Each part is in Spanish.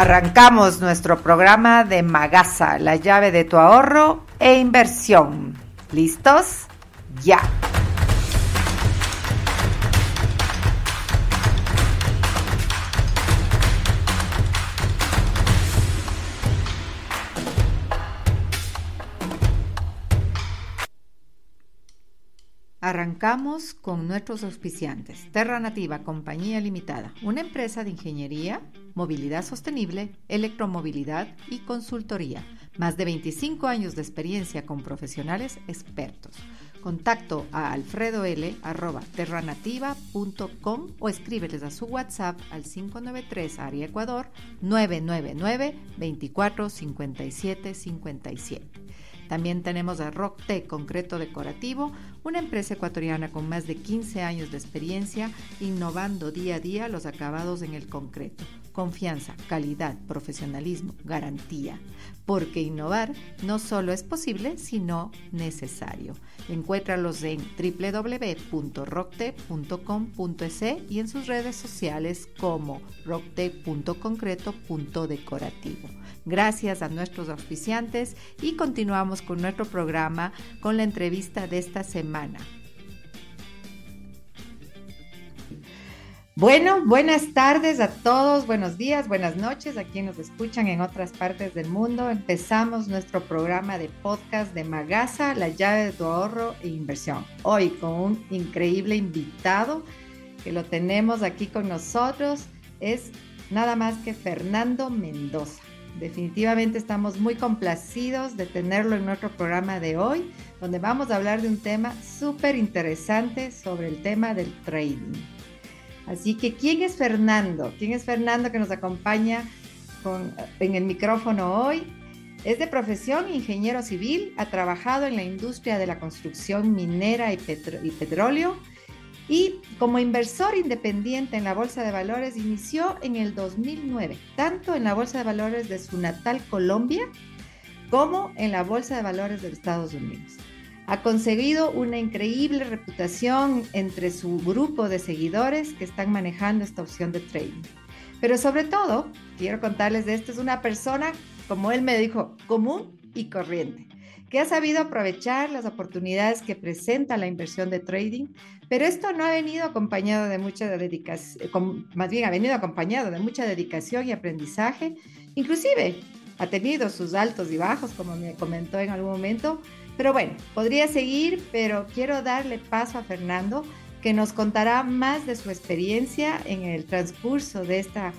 Arrancamos nuestro programa de Magasa, la llave de tu ahorro e inversión. ¿Listos? Ya. Arrancamos con nuestros auspiciantes. Terra Nativa, Compañía Limitada, una empresa de ingeniería, movilidad sostenible, electromovilidad y consultoría. Más de 25 años de experiencia con profesionales expertos. Contacto a alfredol.terranativa.com o escríbeles a su WhatsApp al 593 Área Ecuador 999 24 57 57. También tenemos a Rockte Concreto Decorativo, una empresa ecuatoriana con más de 15 años de experiencia innovando día a día los acabados en el concreto. Confianza, calidad, profesionalismo, garantía. Porque innovar no solo es posible, sino necesario. Encuéntralos en www.rockte.com.es y en sus redes sociales como rockte.concreto.decorativo. Gracias a nuestros auspiciantes y continuamos con nuestro programa con la entrevista de esta semana. Bueno, buenas tardes a todos, buenos días, buenas noches a quienes nos escuchan en otras partes del mundo. Empezamos nuestro programa de podcast de Magasa, la llave de tu ahorro e inversión. Hoy con un increíble invitado que lo tenemos aquí con nosotros, es nada más que Fernando Mendoza. Definitivamente estamos muy complacidos de tenerlo en nuestro programa de hoy, donde vamos a hablar de un tema súper interesante sobre el tema del trading. Así que, ¿quién es Fernando? ¿Quién es Fernando que nos acompaña en el micrófono hoy? Es de profesión ingeniero civil, ha trabajado en la industria de la construcción minera y, y petróleo y como inversor independiente en la Bolsa de Valores inició en el 2009, tanto en la Bolsa de Valores de su natal Colombia como en la Bolsa de Valores de Estados Unidos ha conseguido una increíble reputación entre su grupo de seguidores que están manejando esta opción de trading. Pero sobre todo, quiero contarles de esto, es una persona, como él me dijo, común y corriente, que ha sabido aprovechar las oportunidades que presenta la inversión de trading, pero esto no ha venido acompañado de mucha dedicación, más bien ha venido acompañado de mucha dedicación y aprendizaje, inclusive ha tenido sus altos y bajos, como me comentó en algún momento, pero bueno, podría seguir, pero quiero darle paso a Fernando, que nos contará más de su experiencia en el transcurso de esta,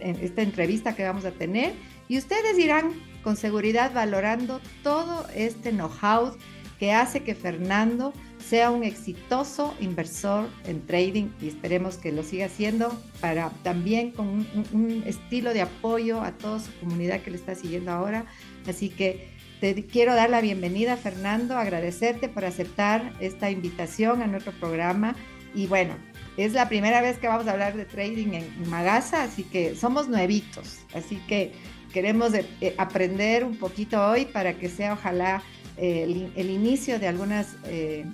esta entrevista que vamos a tener. Y ustedes irán con seguridad valorando todo este know-how que hace que Fernando sea un exitoso inversor en trading y esperemos que lo siga haciendo para también con un, un estilo de apoyo a toda su comunidad que le está siguiendo ahora. Así que te quiero dar la bienvenida, Fernando, agradecerte por aceptar esta invitación a nuestro programa. Y bueno, es la primera vez que vamos a hablar de trading en Magasa, así que somos nuevitos. Así que queremos eh, eh, aprender un poquito hoy para que sea ojalá eh, el, inicio de algunas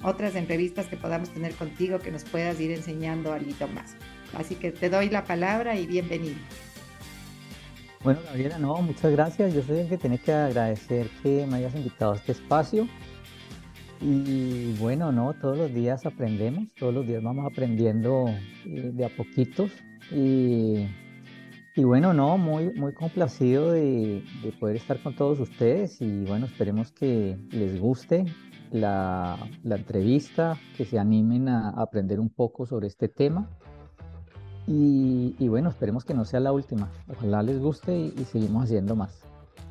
otras entrevistas que podamos tener contigo, que nos puedas ir enseñando algo más. Así que te doy la palabra y bienvenido. Bueno, Gabriela, no, muchas gracias. Yo soy que tiene que agradecer que me hayas invitado a este espacio. Y bueno, no, todos los días aprendemos, todos los días vamos aprendiendo de a poquitos. Y, y, bueno, no, muy, muy complacido de, de, poder estar con todos ustedes. Y bueno, esperemos que les guste la entrevista, que se animen a aprender un poco sobre este tema. Y, bueno, esperemos que no sea la última. Ojalá les guste y, seguimos haciendo más.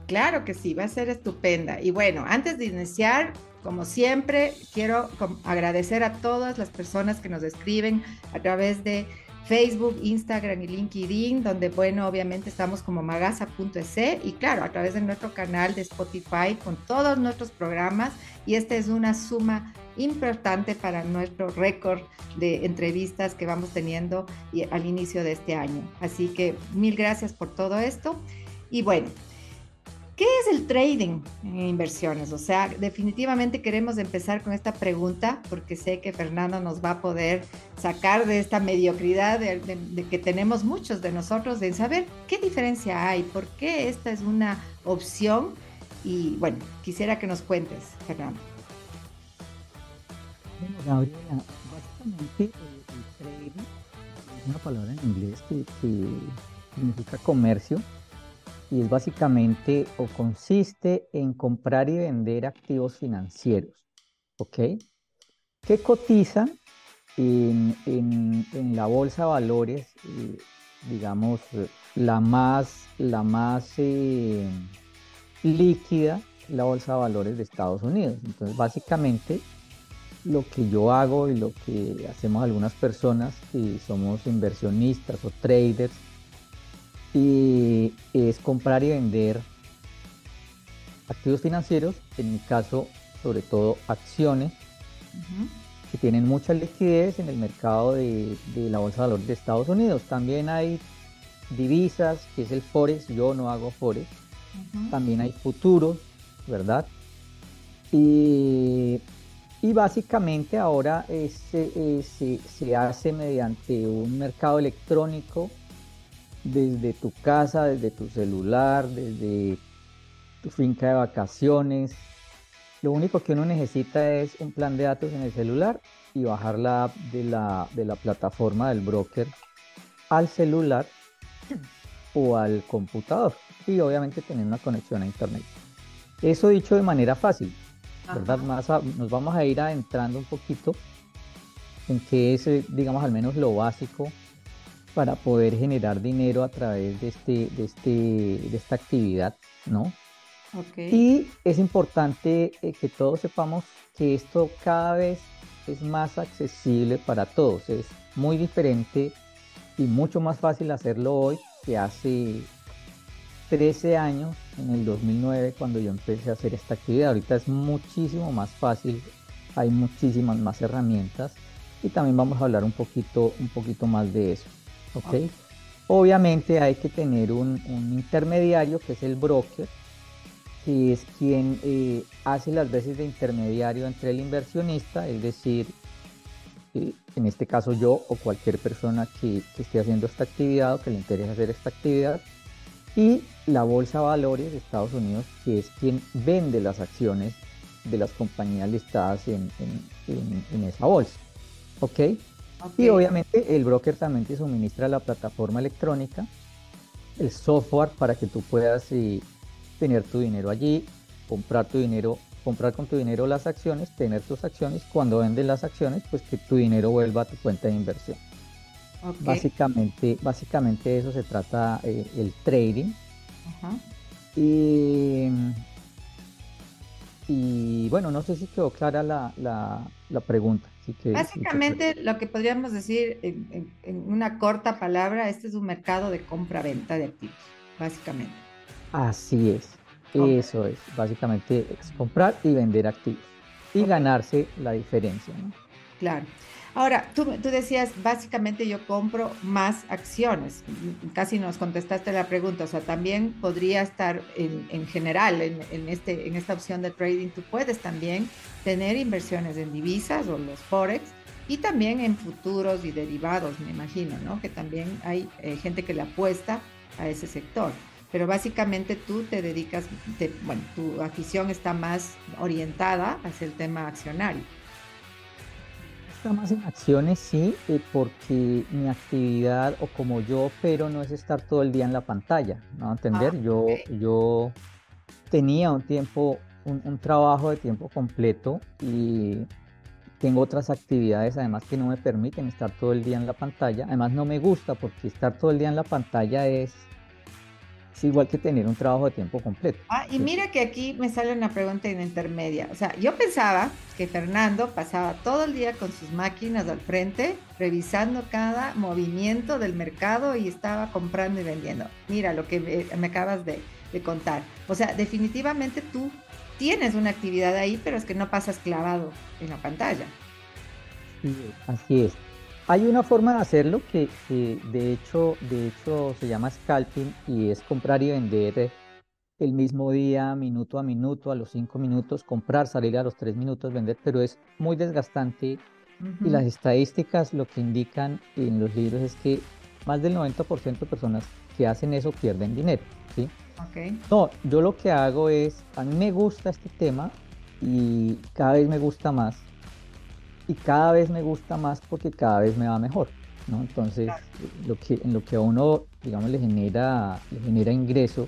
Claro que sí, va a ser estupenda. Y bueno, antes de iniciar, como siempre, quiero agradecer a todas las personas que nos escriben a través de Facebook, Instagram y LinkedIn, donde, bueno, obviamente estamos como magasa.es y claro, a través de nuestro canal de Spotify con todos nuestros programas. Y esta es una suma importante para nuestro récord de entrevistas que vamos teniendo al inicio de este año. Así que mil gracias por todo esto. Y bueno, ¿Qué es el trading en inversiones? O sea, definitivamente queremos empezar con esta pregunta porque sé que Fernando nos va a poder sacar de esta mediocridad de, que tenemos muchos de nosotros de saber qué diferencia hay, por qué esta es una opción. Y bueno, quisiera que nos cuentes, Fernando. Bueno, Gabriela, básicamente el, trading es una palabra en inglés que significa comercio y es básicamente o consiste en comprar y vender activos financieros, ¿ok? Que cotizan en, en, la bolsa de valores, eh, digamos, la más, la más eh, líquida, la bolsa de valores de Estados Unidos. Entonces, básicamente, lo que yo hago y lo que hacemos algunas personas que somos inversionistas o traders, y es comprar y vender activos financieros, en mi caso sobre todo acciones, que tienen mucha liquidez en el mercado de, la bolsa de valores de Estados Unidos. También hay divisas, que es el Forex, yo no hago Forex. También hay futuros, ¿verdad? Y, básicamente ahora se, se hace mediante un mercado electrónico desde tu casa, desde tu celular, desde tu finca de vacaciones. Lo único que uno necesita es un plan de datos en el celular y bajar la app de la, de la plataforma del broker al celular o al computador y obviamente tener una conexión a internet. Eso dicho de manera fácil, ¿verdad? Más nos vamos a ir adentrando un poquito en qué es, digamos, al menos lo básico para poder generar dinero a través de, este, de, este, de esta actividad, ¿no? Y es importante eh, que todos sepamos que esto cada vez es más accesible para todos. Es muy diferente y mucho más fácil hacerlo hoy que hace 13 años, en el 2009, cuando yo empecé a hacer esta actividad. Ahorita es muchísimo más fácil, hay muchísimas más herramientas y también vamos a hablar un poquito, un poquito más de eso. ¿Ok? Obviamente hay que tener un, intermediario que es el broker, que es quien eh, hace las veces de intermediario entre el inversionista, es decir, eh, en este caso yo o cualquier persona que, esté haciendo esta actividad o que le interese hacer esta actividad, y la Bolsa Valores de Estados Unidos, que es quien vende las acciones de las compañías listadas en, en esa bolsa. ¿Ok? Y obviamente el broker también te suministra la plataforma electrónica, el software para que tú puedas eh, tener tu dinero allí, comprar tu dinero, comprar con tu dinero las acciones, tener tus acciones, cuando vendes las acciones, pues que tu dinero vuelva a tu cuenta de inversión. Básicamente, básicamente eso se trata eh, el trading. Y, y, bueno, no sé si quedó clara la, la pregunta. Básicamente lo que podríamos decir en, una corta palabra, este es un mercado de compra-venta de activos, básicamente. Así es, eso es, básicamente es comprar y vender activos y ganarse la diferencia. Claro. Ahora, tú, tú, decías, básicamente yo compro más acciones. Casi nos contestaste la pregunta. O sea, también podría estar en, en general en, en, este, en esta opción de trading. Tú puedes también tener inversiones en divisas o los forex y también en futuros y derivados, me imagino, ¿no? Que también hay eh, gente que le apuesta a ese sector. Pero básicamente tú te dedicas, bueno, tu afición está más orientada hacia el tema accionario está más en acciones, sí, eh, porque mi actividad o como yo pero no es estar todo el día en la pantalla, ¿no? Entender, ah, yo, yo tenía un tiempo, un, trabajo de tiempo completo y tengo otras actividades además que no me permiten estar todo el día en la pantalla. Además no me gusta porque estar todo el día en la pantalla es es igual que tener un trabajo de tiempo completo. Ah, y mira que aquí me sale una pregunta en intermedia. O sea, yo pensaba que Fernando pasaba todo el día con sus máquinas al frente, revisando cada movimiento del mercado y estaba comprando y vendiendo. Mira lo que me, acabas de, de contar. O sea, definitivamente tú tienes una actividad ahí, pero es que no pasas clavado en la pantalla. Sí, así es. Hay una forma de hacerlo que, de, hecho, de hecho se llama scalping y es comprar y vender el mismo día, minuto a minuto, a los cinco minutos, comprar, salir a los tres minutos, vender, pero es muy desgastante y las estadísticas lo que indican en los libros es que más del 90% de personas que hacen eso pierden dinero, ¿sí? Okay. No, yo lo que hago es, a mí me gusta este tema y cada vez me gusta más y cada vez me gusta más porque cada vez me va mejor, ¿no? Entonces, lo que, en lo que a uno, digamos, le genera, le genera ingreso.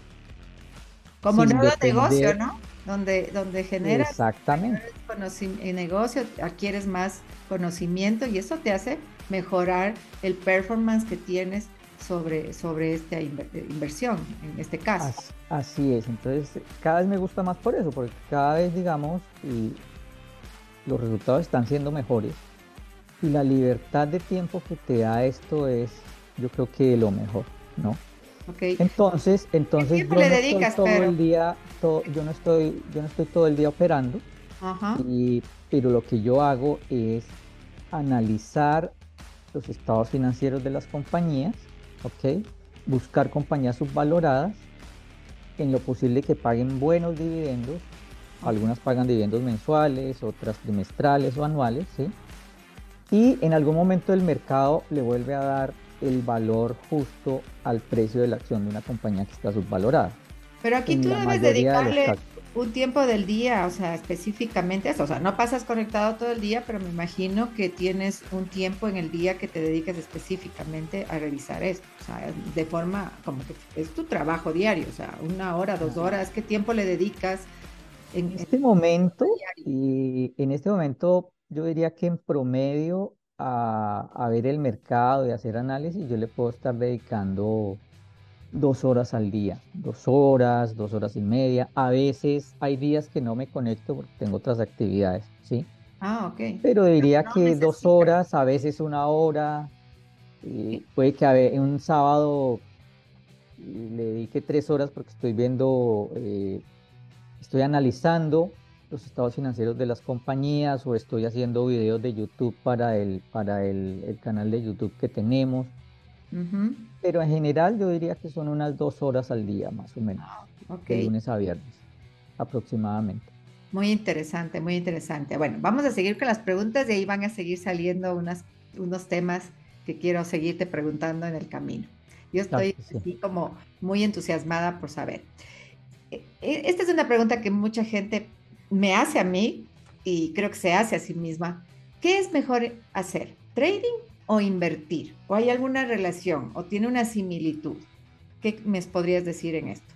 Como nuevo negocio, ¿no? Donde, donde generas Exactamente. en negocio, adquieres más conocimiento y eso te hace mejorar el performance que tienes sobre, sobre esta inversión, en este caso. Así, es, entonces cada vez me gusta más por eso, porque cada vez, digamos, y los resultados están siendo mejores y la libertad de tiempo que te da esto es, yo creo que lo mejor, ¿no? Okay. Entonces, entonces yo no estoy todo el día, yo no estoy, yo no estoy todo el día operando, Y, pero lo que yo hago es analizar los estados financieros de las compañías, ¿ok? Buscar compañías subvaloradas, en lo posible que paguen buenos dividendos algunas pagan dividendos mensuales, otras trimestrales o anuales, ¿sí? Y en algún momento el mercado le vuelve a dar el valor justo al precio de la acción de una compañía que está subvalorada. Pero aquí tú debes dedicarle un tiempo del día, o sea, específicamente eso. O sea, no pasas conectado todo el día, pero me imagino que tienes un tiempo en el día que te dediques específicamente a revisar esto. O sea, de forma como que es tu trabajo diario, o sea, una hora, dos horas, ¿qué tiempo le dedicas? En este momento, y en este momento yo diría que en promedio a, ver el mercado y hacer análisis, yo le puedo estar dedicando dos horas al día, dos horas, dos horas y media. A veces hay días que no me conecto porque tengo otras actividades, ¿sí? Ah, ok. Pero diría que dos horas, a veces una hora. puede que un sábado le dedique tres horas porque estoy viendo eh, estoy analizando los estados financieros de las compañías o estoy haciendo videos de YouTube para el, para el, canal de YouTube que tenemos. Pero en general yo diría que son unas dos horas al día más o menos, ah, de lunes a viernes aproximadamente. Muy interesante, muy interesante. Bueno, vamos a seguir con las preguntas y ahí van a seguir saliendo unas, unos temas que quiero seguirte preguntando en el camino. Yo estoy así como muy entusiasmada por saber. E, e, esta es una pregunta que mucha gente me hace a mí y creo que se hace a sí misma. ¿Qué es mejor hacer? ¿Trading o invertir? ¿O hay alguna relación o tiene una similitud? ¿Qué me podrías decir en esto?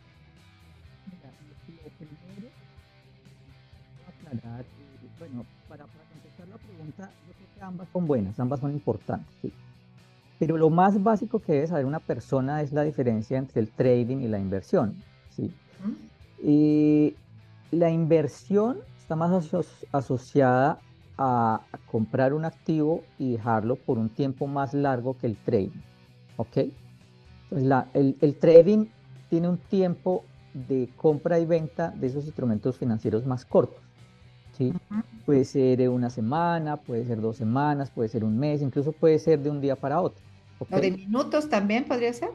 bueno, para, contestar la pregunta, yo creo que ambas son buenas, ambas son importantes. Pero lo más básico que debe saber una persona es la diferencia entre el trading y la inversión. ¿sí? Y la inversión está más asociada a, comprar un activo y dejarlo por un tiempo más largo que el trading. ¿Ok? el, trading tiene un tiempo de compra y venta de esos instrumentos financieros más cortos. ¿sí? Puede ser una semana, puede ser dos semanas, puede ser un mes, incluso puede ser de un día para otro. ¿O de minutos también podría ser?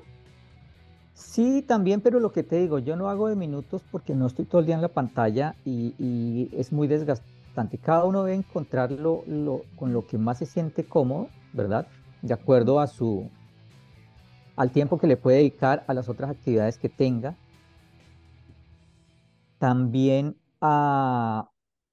Sí, también, pero lo que te digo, yo no hago de minutos porque no estoy todo el día en la pantalla y, es muy desgastante. Cada uno debe encontrarlo con lo que más se siente cómodo, ¿verdad? De acuerdo a su, al tiempo que le puede dedicar a las otras actividades que tenga. También a,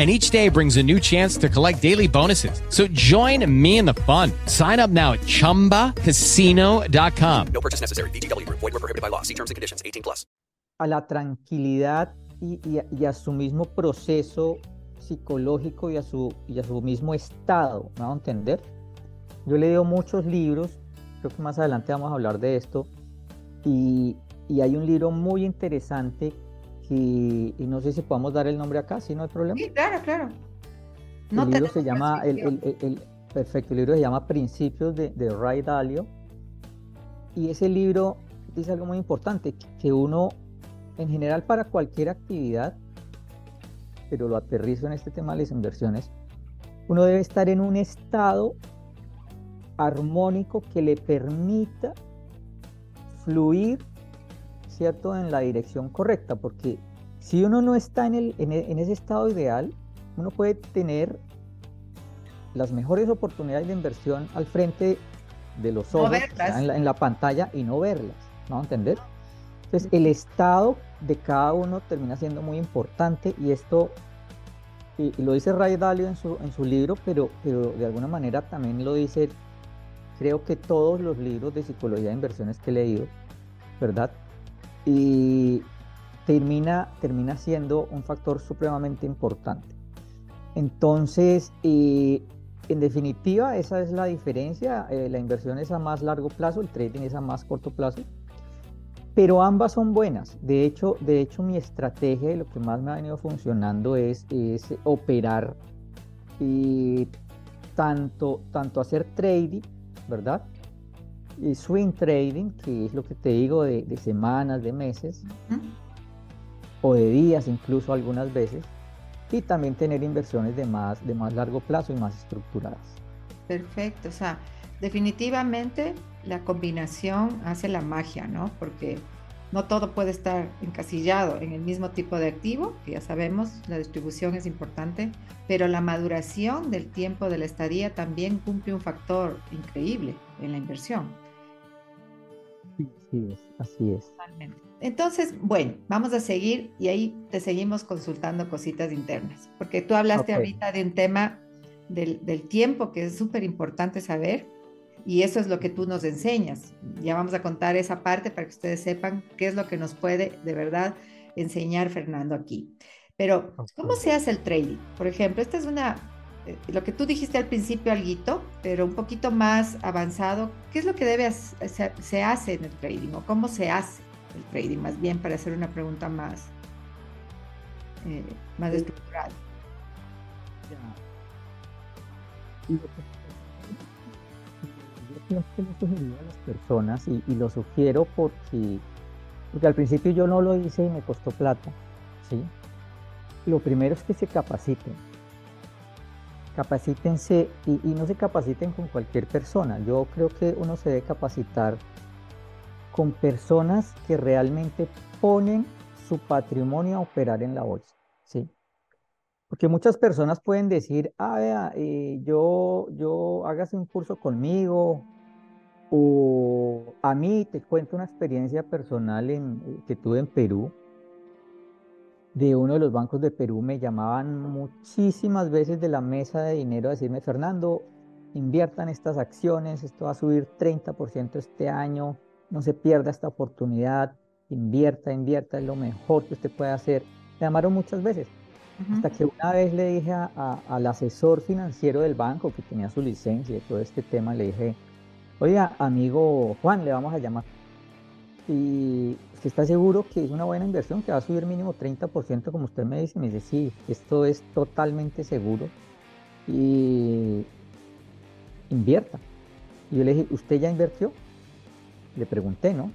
and each day brings a new chance to collect daily bonuses. So join me in the fun. Sign up now at ChumbaCasino.com. No purchase necessary. VGW Group. Void were prohibited by law. See terms and conditions. 18 plus. a la tranquilidad y, y a, y a su mismo proceso psicológico y a su, y a su mismo estado, ¿me va a entender? Yo he leído muchos libros, creo que más adelante vamos a hablar de esto, y, y hay un libro muy interesante y no sé si podamos dar el nombre acá, si no hay problema. Sí, claro, claro. el libro se llama, el, el- el- perfecto, libro se llama Principios de, de Ray Dalio. Y ese libro dice algo muy importante, que uno, en general para cualquier actividad, pero lo aterrizo en este tema de las inversiones, uno debe estar en un estado armónico que le permita fluir, ¿cierto?, en la dirección correcta, porque si uno no está en, el, en e- en ese estado ideal, uno puede tener las mejores oportunidades de inversión al frente de los No ojos, verlas. o sea, en, la, en la pantalla y no verlas, ¿no? ¿A entender? Entonces, el estado de cada uno termina siendo muy importante y esto, y, y lo dice Ray Dalio en su, en su libro, pero, pero de alguna manera también lo dice, creo que todos los libros de psicología de inversiones que he leído, ¿verdad? Y termina, termina siendo un factor supremamente importante. Entonces, eh, en definitiva, esa es la diferencia. eh, la inversión es a más largo plazo, el trading es a más corto plazo. Pero ambas son buenas. De hecho, de hecho mi estrategia y lo que más me ha venido funcionando es, es operar y tanto, tanto hacer trading, ¿verdad? Y swing trading, que es lo que te digo de, de semanas, de meses, o de días incluso algunas veces, y también tener inversiones de más, de más largo plazo y más estructuradas. Perfecto, o sea, definitivamente la combinación hace la magia, ¿no? Porque no todo puede estar encasillado en el mismo tipo de activo, que ya sabemos, la distribución es importante, pero la maduración del tiempo de la estadía también cumple un factor increíble en la inversión. Así es, así es. Totalmente. Entonces, bueno, vamos a seguir y ahí te seguimos consultando cositas internas, porque tú hablaste Ok. ahorita de un tema del, del tiempo que es súper importante saber y eso es lo que tú nos enseñas. Ya vamos a contar esa parte para que ustedes sepan qué es lo que nos puede de verdad enseñar Fernando aquí. Pero, ¿cómo se hace el trading? Por ejemplo, esta es una, lo que tú dijiste al principio, alguito, pero un poquito más avanzado. ¿Qué es lo que debe hacer- se, hace en el trading o cómo se hace el trading? Más bien para hacer una pregunta más, eh, más lo que- Yo le sugiero a las personas y, y lo sugiero porque, porque al principio yo no lo hice y me costó plata, ¿sí? Lo primero es que se capaciten. Capacítense y, no se capaciten con cualquier persona. Yo creo que uno se debe capacitar con personas que realmente ponen su patrimonio a operar en la bolsa, ¿sí? Porque muchas personas pueden decir, ah, vea, eh, yo, yo hágase un curso conmigo, o a mí te cuento una experiencia personal eh, que tuve en Perú. De uno de los bancos de Perú me llamaban muchísimas veces de la mesa de dinero a decirme, Fernando, inviertan estas acciones, esto va a subir 30% este año, no se pierda esta oportunidad, invierta, invierta, es lo mejor que usted puede hacer. Me llamaron muchas veces. Hasta que una vez le dije a- a- al asesor financiero del banco que tenía su licencia y todo este tema, le dije, oiga, amigo Juan, le vamos a llamar. Y usted está seguro que es una buena inversión, que va a subir mínimo 30%, como usted me dice. Me dice, sí, esto es totalmente seguro. Y invierta. Y yo le dije, ¿usted ya invirtió? Le pregunté, ¿no?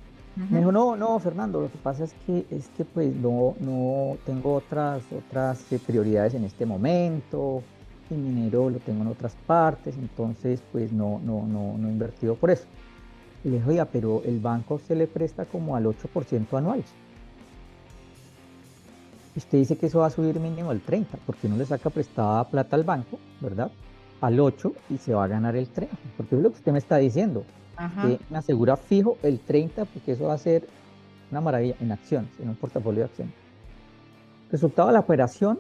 Me dijo, no, no, Fernando, lo que pasa es que, es que pues no, no tengo otras, otras prioridades en este momento, y mi dinero lo tengo en otras partes, entonces pues no, no, no, no he invertido por eso. Y le dije, oiga, pero el banco se le presta como al 8% anual. Y Usted dice que eso va a subir mínimo al 30, porque no le saca prestada plata al banco, ¿verdad? Al 8 y se va a ganar el 30, porque es lo que usted me está diciendo Ajá. que me asegura fijo el 30 porque eso va a ser una maravilla en acciones, en un portafolio de acciones. Resultado de la operación,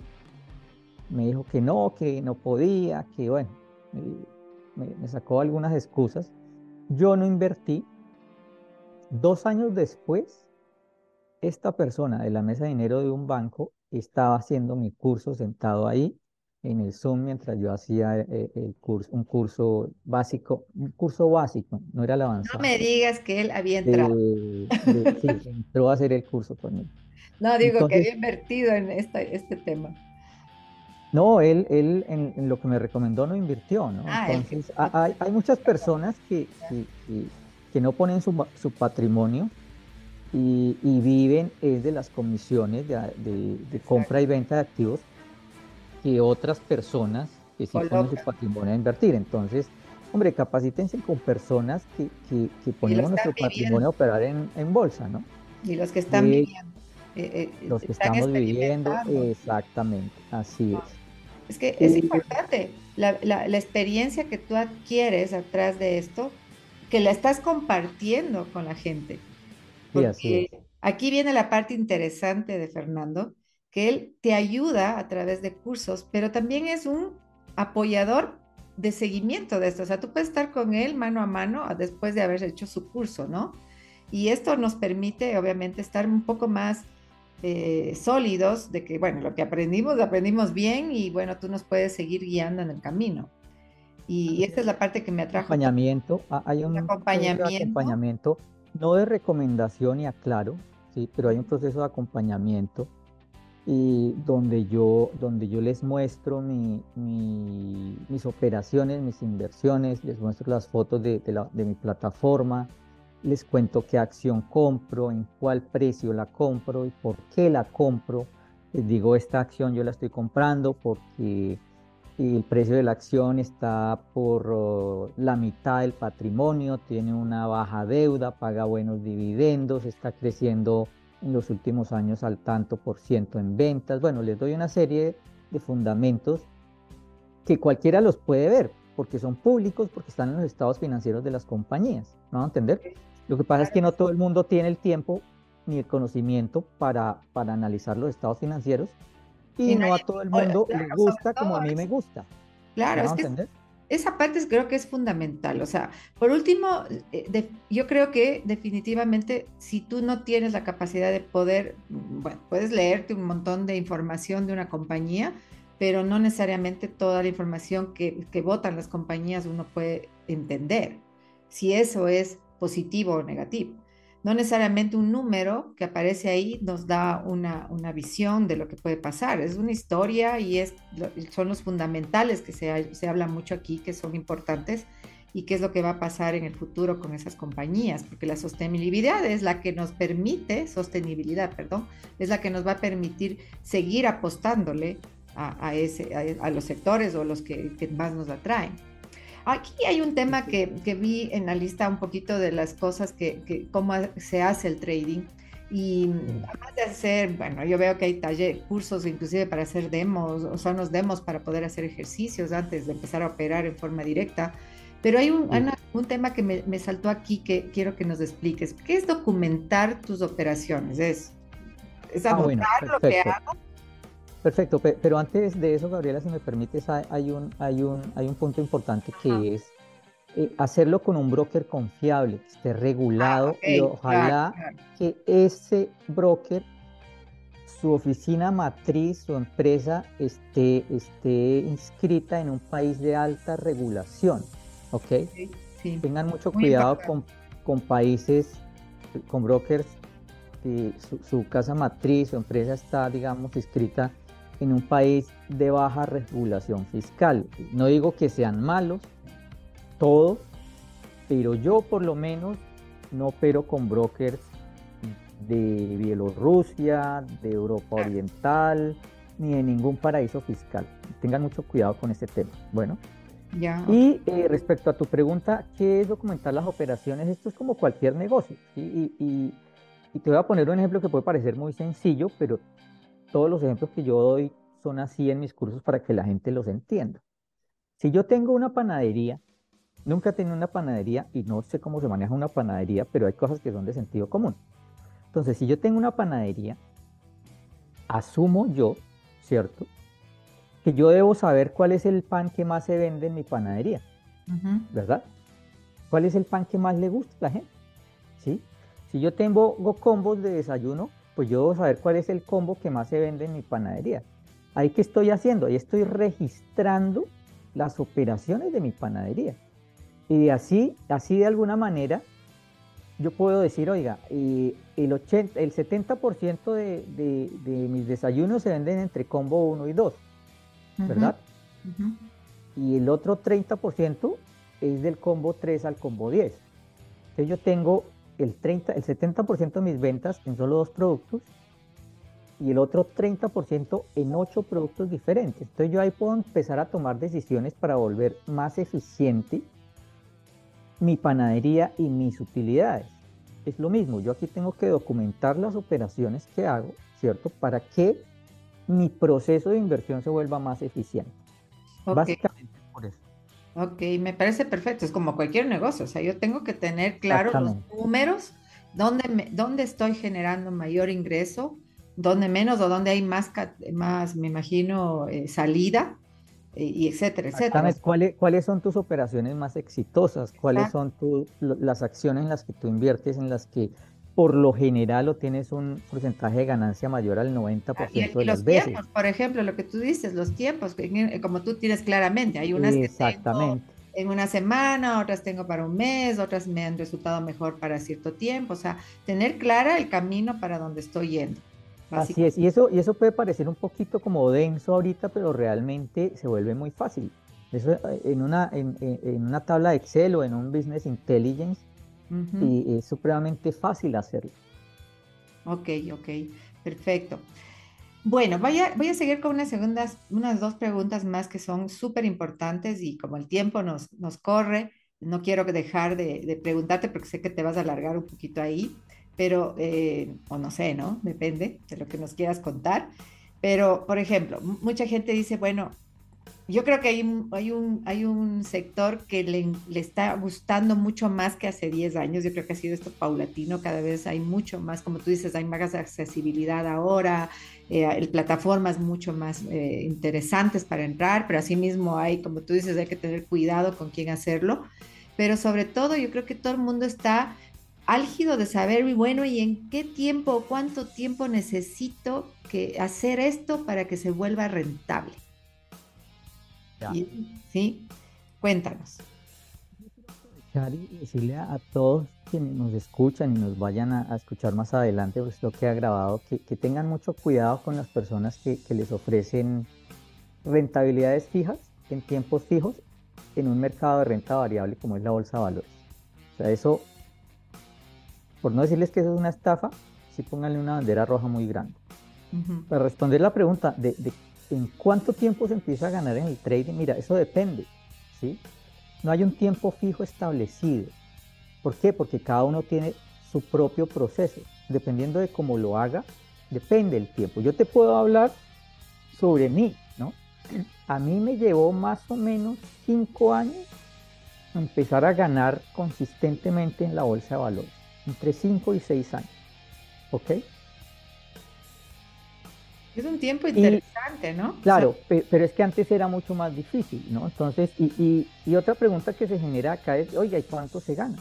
me dijo que no, que no podía, que bueno, me, me sacó algunas excusas. Yo no invertí. Dos años después, esta persona de la mesa de dinero de un banco estaba haciendo mi curso sentado ahí en el Zoom mientras yo hacía eh, el curso, un curso básico, un curso básico, no era el avanzado. No me digas que él había entrado. De- de- sí, entró a hacer el curso conmigo. No, digo que había invertido en esta, este tema. No, él, él en, en lo que me recomendó no invirtió, ¿no? Ah, Entonces, ha- hay, hay muchas personas que, que, que- que no ponen su, su patrimonio y, y viven es de las comisiones de, de- de compra y venta de activos que otras personas que sí ponen su patrimonio a invertir. Entonces, hombre, capacítense con personas que, que, que ponemos nuestro viviendo. patrimonio a operar en, en bolsa, ¿no? Y los que están Sí. viviendo. eh, eh, Los que estamos viviendo, exactamente, así es. Es que es importante la, la- la experiencia que tú adquieres atrás de esto, que la estás compartiendo con la gente. Sí, Porque aquí viene la parte interesante de Fernando, que él te ayuda a través de cursos, pero también es un apoyador de seguimiento de esto. O sea, tú puedes estar con él mano a mano después de haber hecho su curso, ¿no? Y esto nos permite, obviamente, estar un poco más eh, sólidos de que, bueno, lo que aprendimos, lo aprendimos bien y, bueno, tú nos puedes seguir guiando en el camino. Y esta es la parte que me atrajo. acompañamiento, ha- hay un de acompañamiento. acompañamiento, no de recomendación y aclaro, sí, pero hay un proceso de acompañamiento y donde yo, donde yo les muestro mi- mi- mis operaciones, mis inversiones, les muestro las fotos de, de la- de mi plataforma, les cuento qué acción compro, en cuál precio la compro y por qué la compro. Les digo, esta acción yo la estoy comprando porque el precio de la acción está por oh, la mitad del patrimonio, tiene una baja deuda, paga buenos dividendos, está creciendo en los últimos años al tanto por ciento en ventas. Bueno, les doy una serie de fundamentos que cualquiera los puede ver, porque son públicos, porque están en los estados financieros de las compañías. ¿No van a entender? Lo que pasa es que no todo el mundo tiene el tiempo ni el conocimiento para, para analizar los estados financieros y, Y no a nadie- todo el mundo claro, le gusta como a mí me gusta. Claro, ¿Me es a que esa parte es- creo que es fundamental. O sea, por último, eh, de- yo creo que definitivamente si tú no tienes la capacidad de poder, bueno, puedes leerte un montón de información de una compañía, pero no necesariamente toda la información que, que votan las compañías uno puede entender si eso es positivo o negativo. No necesariamente un número que aparece ahí nos da una, una visión de lo que puede pasar. Es una historia y es, son los fundamentales que se, se habla mucho aquí, que son importantes y qué es lo que va a pasar en el futuro con esas compañías, porque la sostenibilidad es la que nos permite, sostenibilidad, perdón, es la que nos va a permitir seguir apostándole a, a ese, a, a los sectores o los que, que más nos atraen. Aquí hay un tema que, que vi en la lista un poquito de las cosas que, que cómo se hace el trading. Y además de hacer, bueno, yo veo que hay taller, cursos inclusive para hacer demos, o son los demos para poder hacer ejercicios antes de empezar a operar en forma directa. Pero hay un. Ana, un tema que me, me saltó aquí que quiero que nos expliques. ¿Qué es documentar tus operaciones? ¿Es, es Ah, anotar bueno, lo que hago? Perfecto, pe- pero antes de eso, Gabriela, si me permites, hay, un, hay un, hay un punto importante que Ajá. es eh, hacerlo con un broker confiable, que esté regulado ok, y claro, ojalá claro. que ese broker, su oficina matriz, su empresa, esté, esté inscrita en un país de alta regulación, ¿ok? Sí, sí. Tengan mucho Muy cuidado con, con países, con brokers, que su, su casa matriz, su empresa está, digamos, inscrita en un país de baja regulación fiscal. No digo que sean malos, todos, pero yo por lo menos no opero con brokers de Bielorrusia, de Europa Oriental, ni de ningún paraíso fiscal. Tengan mucho cuidado con este tema. Bueno. Ya, Y eh, respecto a tu pregunta, ¿qué es documentar las operaciones? Esto es como cualquier negocio. ¿sí? Y, y- y te voy a poner un ejemplo que puede parecer muy sencillo, pero todos los ejemplos que yo doy son así en mis cursos para que la gente los entienda. Si yo tengo una panadería, nunca he tenido una panadería y no sé cómo se maneja una panadería, pero hay cosas que son de sentido común. Entonces, si yo tengo una panadería, asumo yo, ¿cierto? que yo debo saber cuál es el pan que más se vende en mi panadería. ¿verdad? ¿Cuál es el pan que más le gusta a la gente? ¿Sí? Si yo tengo go- combos de desayuno, pues yo debo saber cuál es el combo que más se vende en mi panadería. Ahí que estoy haciendo, ahí estoy registrando las operaciones de mi panadería. Y de así, así de alguna manera, yo puedo decir, oiga, eh, el, 80, el 70% de, de- de mis desayunos se venden entre combo 1 y 2, ¿verdad? Ujú. y el otro 30% es del combo 3 al combo 10. Entonces yo tengo el, 30, el 70% de mis ventas en solo dos productos y el otro 30% en ocho productos diferentes. Entonces yo ahí puedo empezar a tomar decisiones para volver más eficiente mi panadería y mis utilidades. Es lo mismo, yo aquí tengo que documentar las operaciones que hago, ¿cierto? Para que mi proceso de inversión se vuelva más eficiente. Ok. Básicamente por eso. Ok, me parece perfecto. Es como cualquier negocio. O sea, yo tengo que tener claro los números, dónde, me- dónde estoy generando mayor ingreso, dónde menos o dónde hay más, más me imagino, eh, salida, eh, y etcétera, etcétera. ¿Cuáles, cuáles son tus operaciones más exitosas? ¿Cuáles Exacto. son tu- las acciones en las que tú inviertes, en las que por lo general o tienes un porcentaje de ganancia mayor al 90% Ah, Y, y de las los veces? tiempos, por ejemplo, lo que tú dices, los tiempos, eh, como tú tienes claramente, hay unas que tengo Exactamente. en una semana, otras tengo para un mes, otras me han resultado mejor para cierto tiempo. O sea, tener clara el camino para donde estoy yendo. Así es. Y eso, y eso puede parecer un poquito como denso ahorita, pero realmente se vuelve muy fácil. Eso eh, en una, en- en una tabla de Excel o en un Business Intelligence Y es supremamente fácil hacerlo. Ok, ok, perfecto. Bueno, voy a, voy a seguir con unas segundas, unas dos preguntas más que son súper importantes y como el tiempo nos, nos corre, no quiero dejar de, de preguntarte porque sé que te vas a alargar un poquito ahí, pero, eh, o no sé, ¿no? Depende de lo que nos quieras contar. Pero, por ejemplo, mucha gente dice, bueno, yo creo que hay, hay, un, hay un sector que le, le está gustando mucho más que hace 10 años. Yo creo que ha sido esto paulatino. Cada vez hay mucho más, como tú dices, hay más accesibilidad ahora, eh, plataformas mucho más eh, interesantes para entrar, pero asimismo hay, como tú dices, hay que tener cuidado con quién hacerlo. Pero sobre todo, yo creo que todo el mundo está álgido de saber, y bueno, ¿y en qué tiempo, cuánto tiempo necesito que hacer esto para que se vuelva rentable? Ya. Sí, cuéntanos. y decirle a, todos quienes nos escuchan y nos vayan a, a escuchar más adelante, pues lo que ha grabado, que, que tengan mucho cuidado con las personas que, que les ofrecen rentabilidades fijas en tiempos fijos en un mercado de renta variable como es la bolsa de valores. O sea, eso, por no decirles que eso es una estafa, sí pónganle una bandera roja muy grande. Para responder la pregunta de, de en cuánto tiempo se empieza a ganar en el trading, mira, eso depende, ¿sí? No hay un tiempo fijo establecido. ¿Por qué? Porque cada uno tiene su propio proceso. Dependiendo de cómo lo haga, depende el tiempo. Yo te puedo hablar sobre mí, ¿no? A mí me llevó más o menos cinco años empezar a ganar consistentemente en la bolsa de valores, entre cinco y seis años, ¿ok? Es un tiempo interesante, ¿no? Claro, pero es que antes era mucho más difícil, ¿no? Entonces, y, y- y otra pregunta que se genera acá es, oiga, ¿y cuánto se gana?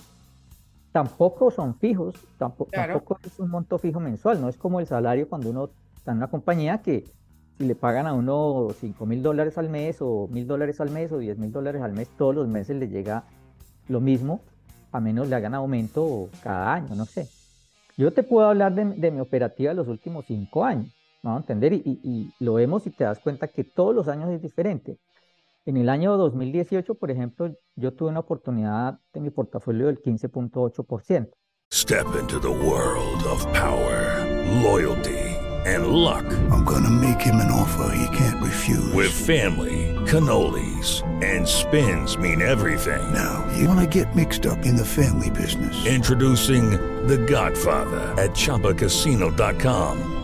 Tampoco son fijos, tampoco, Claro. tampoco es un monto fijo mensual, no es como el salario cuando uno está en una compañía que si le pagan a uno 5 mil dólares al mes o mil dólares al mes o 10 mil dólares al mes, todos los meses le llega lo mismo, a menos le hagan aumento cada año, no sé. Yo te puedo hablar de, de mi operativa de los últimos cinco años, ¿no? entender? Y, y- y lo vemos y te das cuenta que todos los años es diferente. En el año 2018, por ejemplo, yo tuve una oportunidad de mi portafolio del 15.8%. Step into the world of power, loyalty, and luck. I'm gonna make him an offer he can't refuse. With family, cannolis, and spins mean everything. Now, you wanna get mixed up in the family business. Introducing The Godfather at ChumbaCasino.com.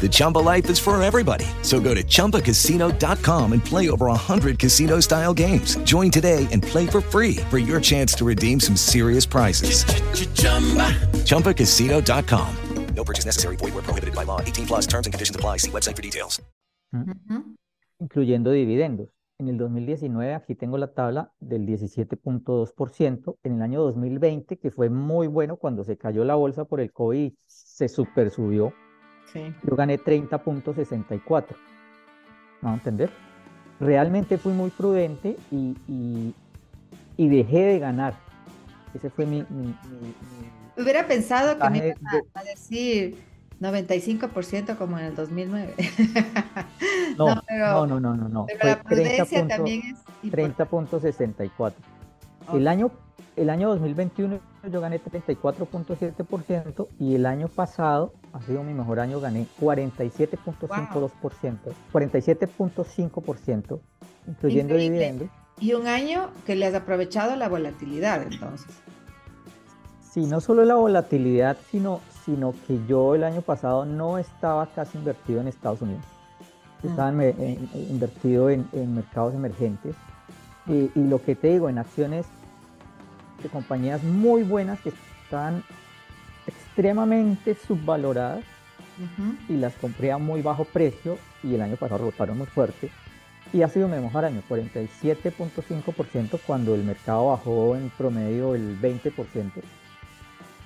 The Chumba life is for everybody. So go to ChumbaCasino.com and play over 100 casino style games. Join today and play for free for your chance to redeem some serious prizes. ChumbaCasino.com. No purchase necessary. Void where prohibited by law. 18 plus terms and conditions apply. See website for details. incluyendo dividendos. En el 2019, aquí tengo la tabla del 17.2%. En el año 2020, que fue muy bueno cuando se cayó la bolsa por el COVID, se super subió. Sí. Yo gané 30.64. ¿No entender? Realmente fui muy prudente y, y- y dejé de ganar. Ese fue mi... mi- mi- Hubiera pensado que me iban a, a decir 95% como en el 2009. No, pero, no, no, no, no, no. pero Fue la prudencia 30 también es importante. 30.64. El año, el año 2021 yo gané 34.7% y el año pasado ha sido mi mejor año, gané 47.52%, 47.5%, incluyendo Increíble. dividendos. Y un año que le has aprovechado la volatilidad, entonces. Sí, no solo la volatilidad, sino, sino que yo el año pasado no estaba casi invertido en Estados Unidos. Estaba en- en- invertido en, en mercados emergentes. Y, y lo que te digo, en acciones de compañías muy buenas que están extremadamente subvaloradas y las compré a muy bajo precio y el año pasado rebotaron muy fuerte. Y ha sido mi mejor año, 47.5% cuando el mercado bajó en promedio el 20%.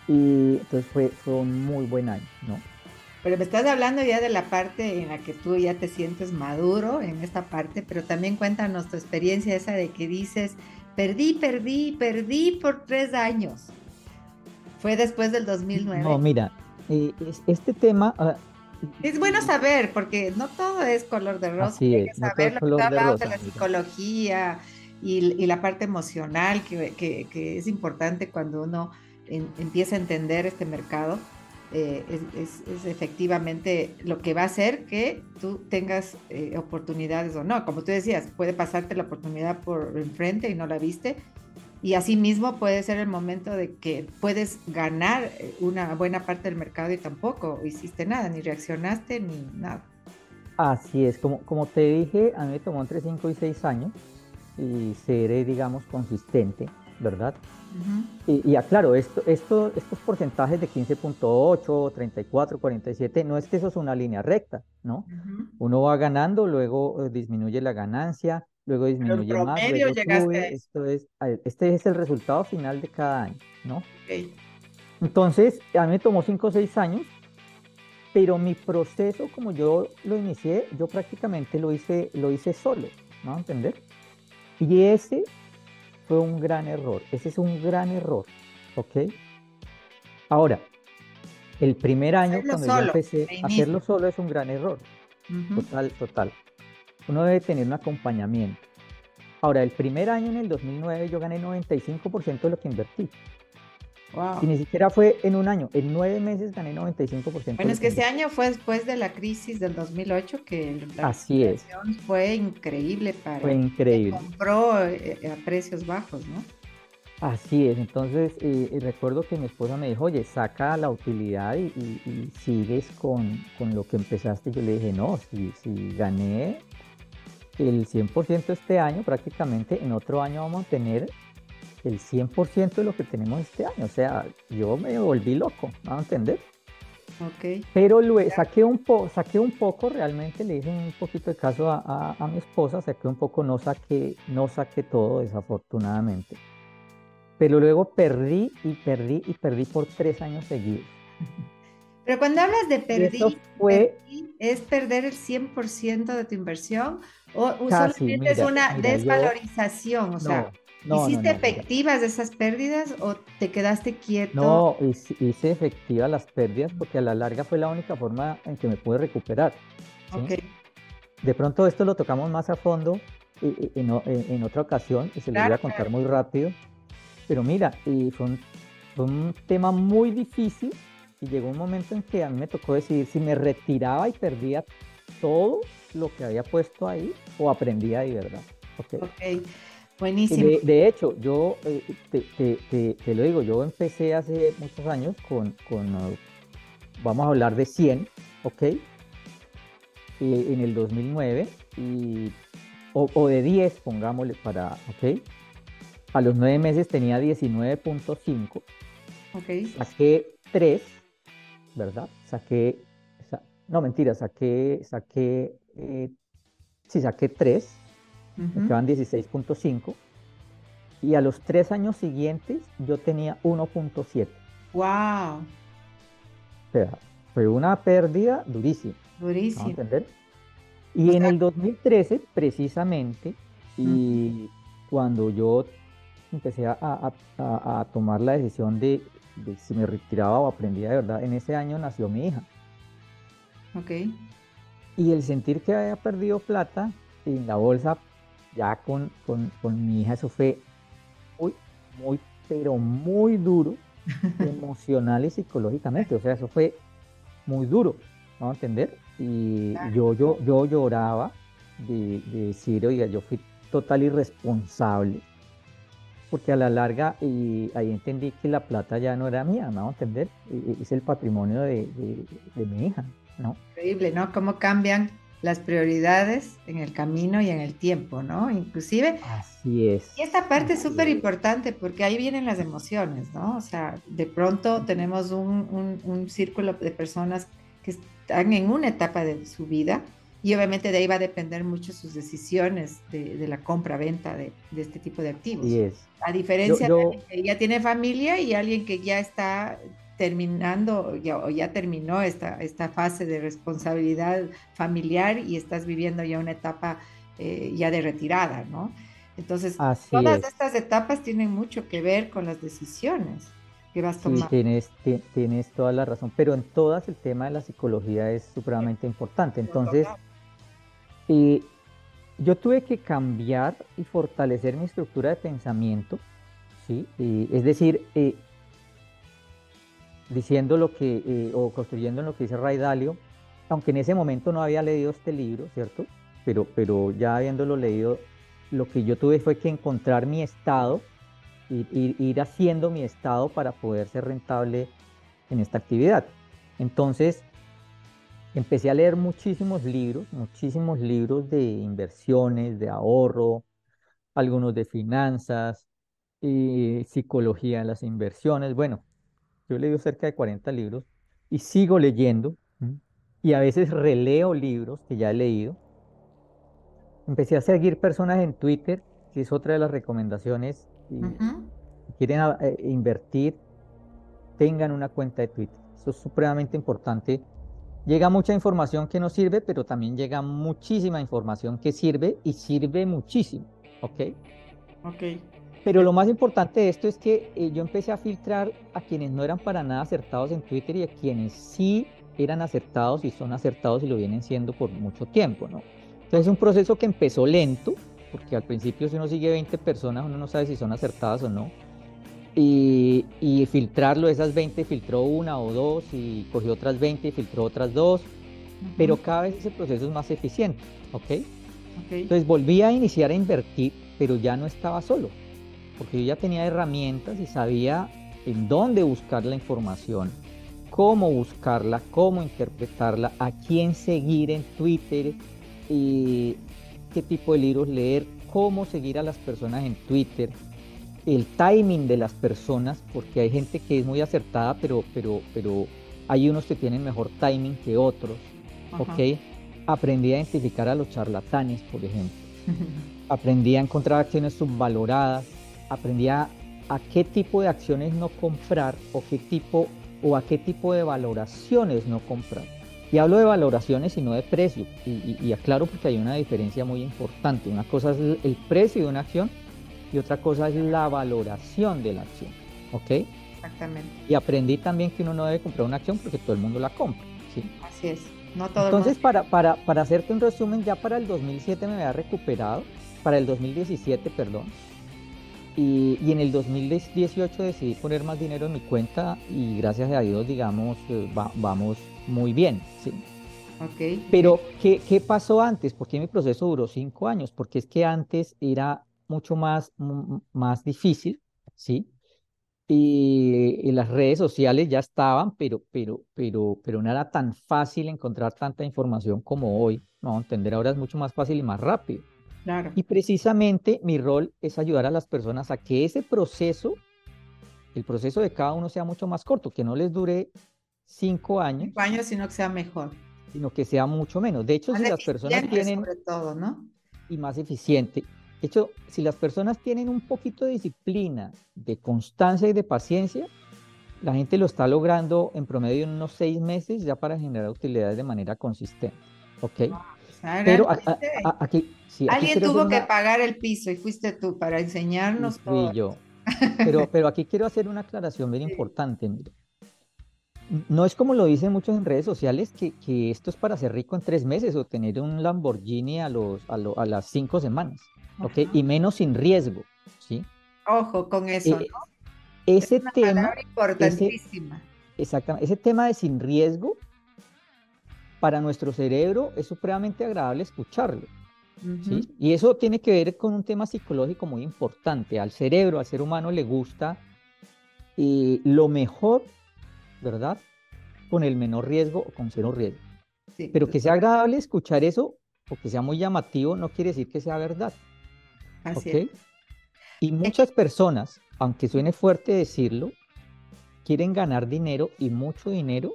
Y entonces fue, fue un muy buen año, ¿no? Pero me estás hablando ya de la parte en la que tú ya te sientes maduro en esta parte, pero también cuéntanos tu experiencia esa de que dices, perdí, perdí, perdí por tres años. Fue después del 2009. No, mira, eh, es- este tema, ah, Es bueno saber, porque no todo es color de rosa. Así es, no todo saber es lo que tú de la psicología y, y la parte emocional, que, que- que es importante cuando uno en- empieza a entender este mercado. Eh, es, efectivamente lo que va a hacer que tú tengas eh, oportunidades o no. Como tú decías, puede pasarte la oportunidad por enfrente y no la viste. Y asimismo puede ser el momento de que puedes ganar eh, una buena parte del mercado y tampoco hiciste nada, ni reaccionaste ni nada. así es, como, como te dije, a mí me tomó entre 5 y 6 años y seré, digamos, consistente, ¿verdad? Y, y aclaro, esto, esto, estos porcentajes de 15.8, 34, 47, no es que eso es una línea recta, ¿no? Uno va ganando, luego eh, disminuye la ganancia, luego disminuye más, luego sube. Esto es, este es el resultado final de cada año, ¿no? Ok. Entonces, a mí me tomó 5 o 6 años, pero mi proceso, como yo lo inicié, yo prácticamente lo hice, lo hice solo, ¿no? ¿Entender? Y ese fue un gran error, ese es un gran error, ¿ok? Ahora, el primer año Hacerlo cuando yo solo, empecé a inicio. hacerlo solo es un gran error, total, total. Uno debe tener un acompañamiento. Ahora, el primer año en el 2009 yo gané 95% de lo que invertí. Wow. Y ni siquiera fue en un año, en nueve meses gané 95%. de Bueno, es que ese año fue después de la crisis del 2008 que la Así es. fue increíble para Fue increíble. compró eh, a precios bajos, ¿no? Así es, entonces eh, recuerdo que mi esposa me dijo, oye, saca la utilidad y, y- y sigues con, con lo que empezaste. Yo le dije, no, si, si gané el 100% este año, prácticamente en otro año vamos a tener el 100% de lo que tenemos este año. O sea, yo me volví loco, ¿me van a entender? Ok. Pero luego saqué un, po saqué un poco, realmente le hice un poquito de caso a, a- a mi esposa, saqué un poco, no saqué, no saqué todo, desafortunadamente. Pero luego perdí y perdí y perdí por tres años seguidos. Pero cuando hablas de perdí, fue- perdí, ¿es perder el 100% de tu inversión o Casi, solamente es una mira, yo- desvalorización? O sea, no, no, ¿hiciste no, mira. efectivas esas pérdidas o te quedaste quieto? No, hice, efectivas las pérdidas porque a la larga fue la única forma en que me pude recuperar. ¿sí? De pronto esto lo tocamos más a fondo en, en, en otra ocasión y se lo voy a contar muy rápido. Pero mira, y fue, un, fue un tema muy difícil y llegó un momento en que a mí me tocó decidir si me retiraba y perdía todo lo que había puesto ahí o aprendía de verdad. Ok, okay. Buenísimo. De, de, hecho, yo eh, te, te, te, te, lo digo, yo empecé hace muchos años con, con uh, vamos a hablar de 100, ¿ok? en el 2009 y, o, o, de 10, pongámosle para, ¿ok? A los nueve meses tenía 19.5. Ok. Saqué 3, ¿verdad? Saqué, sa no mentira, saqué, saqué, eh, sí, saqué 3, uh -huh. quedan 16.5. Y a los tres años siguientes yo tenía 1.7. ¡Wow! O sea, fue una pérdida durísima. Entender? Y o en sea, el 2013, precisamente, y uh -huh. cuando yo empecé a, a, a, a, tomar la decisión de, de si me retiraba o aprendía de verdad, en ese año nació mi hija. Ok. Y el sentir que había perdido plata en la bolsa, ya con, con, con mi hija, eso fue muy, muy, pero muy duro, emocional y psicológicamente. O sea, eso fue muy duro, ¿vamos a entender? Y yo, yo, yo lloraba de, de decir, oiga, yo fui total irresponsable porque a la larga y ahí entendí que la plata ya no era mía, ¿no? ¿Entender? Es el patrimonio de, de, de, mi hija, ¿no? Increíble, ¿no? Cómo cambian las prioridades en el camino y en el tiempo, ¿no? Inclusive. Así es. Y esta parte es súper importante porque ahí vienen las emociones, ¿no? O sea, de pronto tenemos un, un, un círculo de personas que están en una etapa de su vida y obviamente de ahí va a depender mucho sus decisiones de, de la compra-venta de, de, este tipo de activos. Sí es. A diferencia yo, yo... de que ya tiene familia y alguien que ya está terminando ya, o ya terminó esta, esta fase de responsabilidad familiar y estás viviendo ya una etapa eh, ya de retirada, ¿no? Entonces, Así todas es. estas etapas tienen mucho que ver con las decisiones que vas tomando. Sí, tienes, tienes toda la razón, pero en todas el tema de la psicología es supremamente importante. Entonces, y yo tuve que cambiar y fortalecer mi estructura de pensamiento, ¿sí? Y, es decir, eh, diciendo lo que, eh, o construyendo lo que dice Ray Dalio, aunque en ese momento no había leído este libro, ¿cierto? Pero, pero ya habiéndolo leído, lo que yo tuve fue que encontrar mi estado, ir, ir, ir haciendo mi estado para poder ser rentable en esta actividad. Entonces, empecé a leer muchísimos libros, muchísimos libros de inversiones, de ahorro, algunos de finanzas, eh, psicología de las inversiones. Bueno, yo he leído cerca de 40 libros y sigo leyendo y a veces releo libros que ya he leído. Empecé a seguir personas en Twitter, que es otra de las recomendaciones. Uh -huh. Quieren eh, invertir, tengan una cuenta de Twitter. Eso es supremamente importante llega mucha información que no sirve, pero también llega muchísima información que sirve y sirve muchísimo, ¿ok? Ok. Pero lo más importante de esto es que eh, yo empecé a filtrar a quienes no eran para nada acertados en Twitter y a quienes sí eran acertados y son acertados y lo vienen siendo por mucho tiempo, ¿no? Entonces es un proceso que empezó lento, porque al principio si uno sigue 20 personas uno no sabe si son acertadas o no y, y, filtrarlo, esas 20 filtró una o dos y cogió otras 20 y filtró otras dos, pero cada vez ese proceso es más eficiente, ¿ok? okay. Entonces volví a iniciar a invertir, pero ya no estaba solo, porque yo ya tenía herramientas y sabía en dónde buscar la información, cómo buscarla, cómo interpretarla, a quién seguir en Twitter, y qué tipo de libros leer, cómo seguir a las personas en Twitter, el timing de las personas, porque hay gente que es muy acertada, pero, pero, pero hay unos que tienen mejor timing que otros, Ajá. ¿ok? Aprendí a identificar a los charlatanes, por ejemplo. aprendí a encontrar acciones subvaloradas, aprendí a, a qué tipo de acciones no comprar o qué tipo o a qué tipo de valoraciones no comprar. Y hablo de valoraciones y no de precio. Y, y, y aclaro porque hay una diferencia muy importante. Una cosa es el precio de una acción y otra cosa es la valoración de la acción. ¿Ok? Exactamente. Y aprendí también que uno no debe comprar una acción porque todo el mundo la compra. ¿sí? Así es. No todo Entonces, para, para, para hacerte un resumen, ya para el 2007 me había recuperado, para el 2017, perdón, y, y, en el 2018 decidí poner más dinero en mi cuenta y gracias a Dios, digamos, eh, va, vamos muy bien. ¿sí? Okay. Pero, ¿qué, ¿qué, pasó antes? ¿Por qué mi proceso duró cinco años? Porque es que antes era mucho más, más difícil, ¿sí? Y, y, las redes sociales ya estaban, pero, pero, pero, pero no era tan fácil encontrar tanta información como hoy. No, entender ahora es mucho más fácil y más rápido. Claro. Y precisamente mi rol es ayudar a las personas a que ese proceso, el proceso de cada uno sea mucho más corto, que no les dure cinco años. Cinco años, sino que sea mejor. Sino que sea mucho menos. De hecho, más si las personas tienen... Sobre todo, ¿no? Y más eficiente. De hecho, si las personas tienen un poquito de disciplina, de constancia y de paciencia, la gente lo está logrando en promedio en unos seis meses ya para generar utilidades de manera consistente. ¿Ok? Pero a, a, a, aquí, sí, aquí Alguien tuvo una... que pagar el piso y fuiste tú para enseñarnos fui todo. yo. Pero, pero aquí quiero hacer una aclaración bien sí. importante. Mire. No es como lo dicen muchos en redes sociales, que, que, esto es para ser rico en tres meses o tener un Lamborghini a, los, a, lo, a las cinco semanas. ¿ok? Y menos sin riesgo, ¿sí? Ojo con eso, eh, ¿no? Ese es una tema... importantísima. Ese, exactamente. Ese tema de sin riesgo, para nuestro cerebro es supremamente agradable escucharlo. Uh -huh. ¿sí? Y eso tiene que ver con un tema psicológico muy importante. Al cerebro, al ser humano le gusta eh, lo mejor, ¿verdad? Con el menor riesgo o con cero riesgo. Sí, Pero que sea agradable escuchar eso o que sea muy llamativo no quiere decir que sea verdad. Así ¿okay? es. Y muchas personas, aunque suene fuerte decirlo, quieren ganar dinero y mucho dinero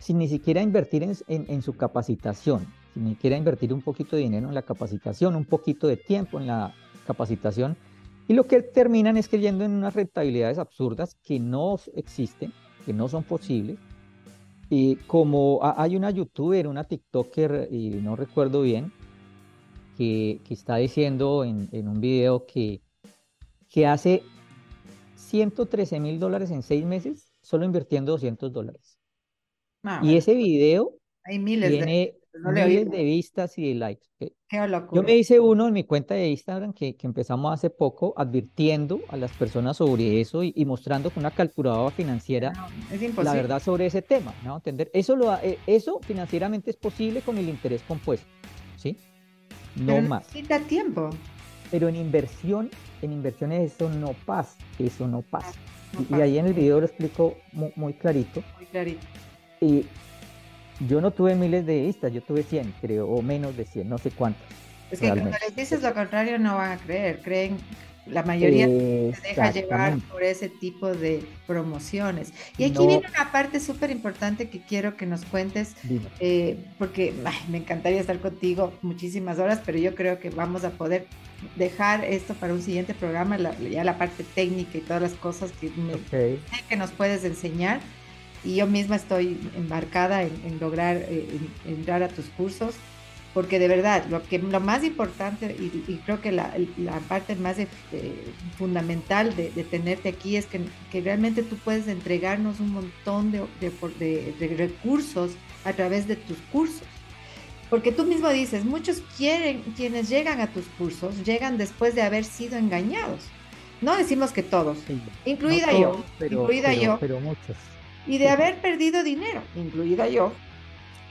sin ni siquiera invertir en, en, en, su capacitación, sin ni siquiera invertir un poquito de dinero en la capacitación, un poquito de tiempo en la capacitación. Y lo que terminan es creyendo en unas rentabilidades absurdas que no existen, que no son posibles. Y como hay una youtuber, una TikToker, y no recuerdo bien, que, que está diciendo en, en, un video que, que hace 113 mil dólares en seis meses solo invirtiendo 200 dólares. Ah, y bueno. ese video Hay miles tiene de, no miles de vistas y de likes. Yo me hice uno en mi cuenta de Instagram que, que empezamos hace poco advirtiendo a las personas sobre eso y, y mostrando con una calculadora financiera no, la verdad sobre ese tema, ¿no? Entender, eso, lo, eh, eso financieramente es posible con el interés compuesto, ¿sí? No Pero más. Necesita tiempo. Pero en inversión, en inversiones eso no pasa, eso no pasa. No y, pasa. y, ahí en el video lo explico muy, muy clarito. Muy clarito. Y yo no tuve miles de vistas, yo tuve 100, creo, o menos de 100, no sé cuántos. Es que realmente. cuando les dices lo contrario no van a creer, creen, la mayoría se deja llevar por ese tipo de promociones. Y aquí no. viene una parte súper importante que quiero que nos cuentes, eh, porque ay, me encantaría estar contigo muchísimas horas, pero yo creo que vamos a poder dejar esto para un siguiente programa, la, ya la parte técnica y todas las cosas que, me, okay. que nos puedes enseñar. Y yo misma estoy embarcada en, en lograr eh, en, entrar a tus cursos porque de verdad lo que lo más importante y, y creo que la, la, parte más eh, fundamental de, de, tenerte aquí es que, que, realmente tú puedes entregarnos un montón de, de, de, recursos a través de tus cursos. Porque tú mismo dices muchos quieren quienes llegan a tus cursos llegan después de haber sido engañados. No decimos que todos sí. incluida no todos, yo pero, incluida pero, yo. pero muchos y de haber perdido dinero incluida yo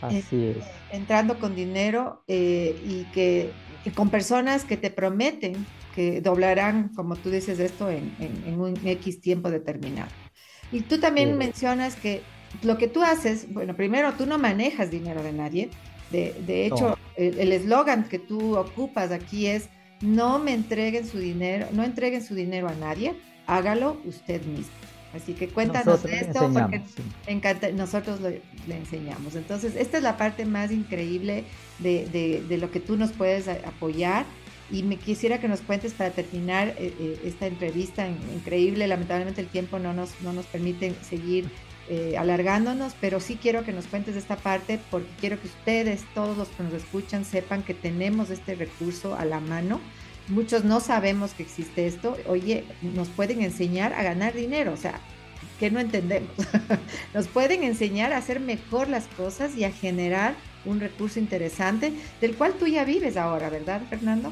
Así eh, es. Entrando con dinero eh, y que, que, con personas que te prometen que doblarán, como tú dices, esto en, en, en un X tiempo determinado. Y tú también sí. mencionas que lo que tú haces, bueno, primero tú no manejas dinero de nadie. De, de hecho, no. el eslogan que tú ocupas aquí es no me entreguen su dinero, no entreguen su dinero a nadie, hágalo usted mismo. Así que cuéntanos nosotros de esto porque sí. encanta, nosotros lo, le enseñamos. Entonces, esta es la parte más increíble de, de, de, lo que tú nos puedes apoyar. Y me quisiera que nos cuentes para terminar eh, eh, esta entrevista increíble. Lamentablemente el tiempo no nos, no nos permite seguir eh, alargándonos, pero sí quiero que nos cuentes de esta parte porque quiero que ustedes, todos los que nos escuchan, sepan que tenemos este recurso a la mano muchos no sabemos que existe esto, oye, nos pueden enseñar a ganar dinero, o sea, que no entendemos. Nos pueden enseñar a hacer mejor las cosas y a generar un recurso interesante del cual tú ya vives ahora, ¿verdad, Fernando?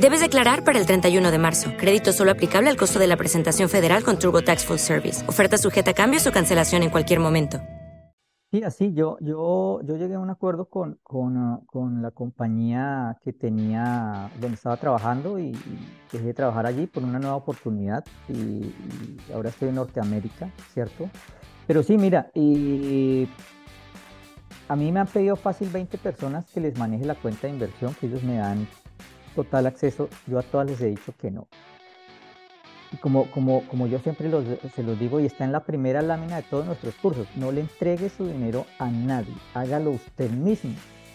Debes declarar para el 31 de marzo. Crédito solo aplicable al costo de la presentación federal con TurboTax Full Service. Oferta sujeta a cambios o cancelación en cualquier momento. Sí, así, yo, yo, yo llegué a un acuerdo con, con, con la compañía que tenía, donde estaba trabajando y, y dejé de trabajar allí por una nueva oportunidad y, ahora estoy en Norteamérica, ¿cierto? Pero sí, mira, a mí me han pedido fácil 20 personas que les maneje la cuenta de inversión, que ellos me dan total acceso. Yo a todas les he dicho que no. Y como, como, como yo siempre los- se los digo y está en la primera lámina de todos nuestros cursos, no le entregue su dinero a nadie, hágalo usted mismo.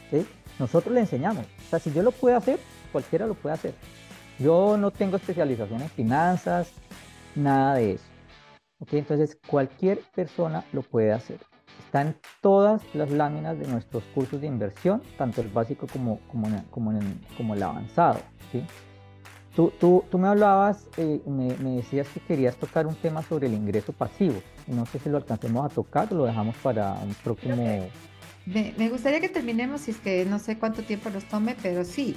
¿sí? Nosotros le enseñamos. O sea, si yo lo puedo hacer, cualquiera lo puede hacer. Yo no tengo especialización en finanzas, nada de eso. ¿ok? Entonces, cualquier persona lo puede hacer. Están todas las láminas de nuestros cursos de inversión, tanto el básico como, como, como, en- como el avanzado. ¿sí? Tú, tú, tú me hablabas, eh, me, me decías que querías tocar un tema sobre el ingreso pasivo. No sé si lo alcancemos a tocar o lo dejamos para un próximo... Me, me gustaría que terminemos, si es que no sé cuánto tiempo nos tome, pero sí,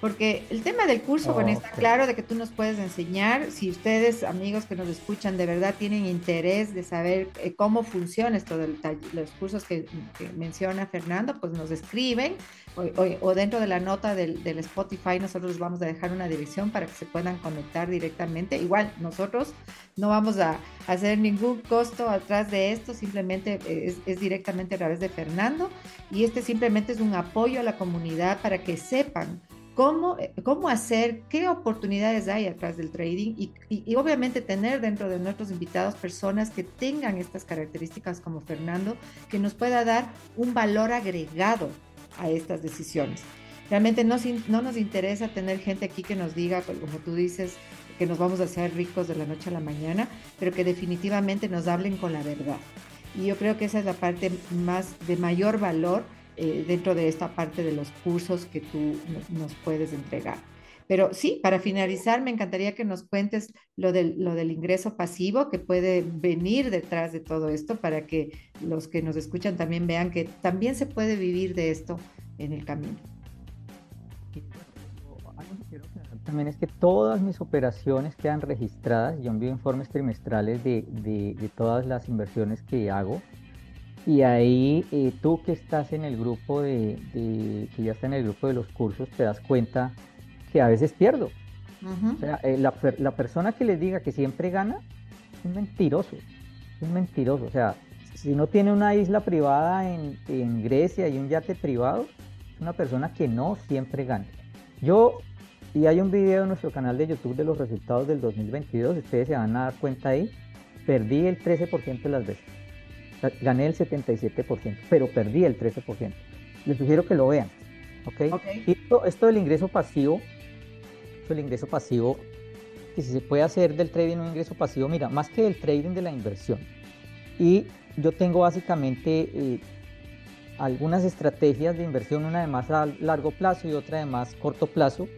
porque el tema del curso, bueno, está Ok. claro de que tú nos puedes enseñar. Si ustedes, amigos que nos escuchan, de verdad tienen interés de saber eh, cómo funciona esto de los cursos que, que menciona Fernando, pues nos escriben o, o- o dentro de la nota del, del Spotify nosotros vamos a dejar una dirección para que se puedan conectar directamente. Igual, nosotros no vamos a hacer ningún costo atrás de esto, simplemente eh, es, es directamente a través de Fernando y este simplemente es un apoyo a la comunidad para que sepan cómo, eh, cómo hacer, qué oportunidades hay atrás del trading y, y- y obviamente tener dentro de nuestros invitados personas que tengan estas características como Fernando, que nos pueda dar un valor agregado a estas decisiones. Realmente no, no nos interesa tener gente aquí que nos diga, pues, como tú dices, que nos vamos a hacer ricos de la noche a la mañana, pero que definitivamente nos hablen con la verdad. Y yo creo que esa es la parte más de mayor valor eh, dentro de esta parte de los cursos que tú no- nos puedes entregar. Pero sí, para finalizar, me encantaría que nos cuentes lo del, lo del ingreso pasivo que puede venir detrás de todo esto para que los que nos escuchan también vean que también se puede vivir de esto en el camino. Algo que quiero aclarar También es que todas mis operaciones quedan registradas. Yo envío informes trimestrales de, de- de todas las inversiones que hago. Y ahí eh, tú que estás en el grupo de, de- que ya está en el grupo de los cursos, te das cuenta que a veces pierdo. O sea, eh, la, per- la persona que les diga que siempre gana es un mentiroso. Es un mentiroso. O sea, si no tiene una isla privada en, en Grecia y un yate privado, es una persona que no siempre gana. Yo, y hay un video en nuestro canal de YouTube de los resultados del 2022, ustedes se van a dar cuenta ahí, perdí el 13% de las veces. Gané el 77%, pero perdí el 13%. Les sugiero que lo vean. ¿ok? Y esto, esto del ingreso pasivo, esto del ingreso pasivo, que si se puede hacer del trading un ingreso pasivo, mira, más que del trading de la inversión. Y yo tengo básicamente eh, algunas estrategias de inversión, una de más a largo plazo y otra de más corto plazo.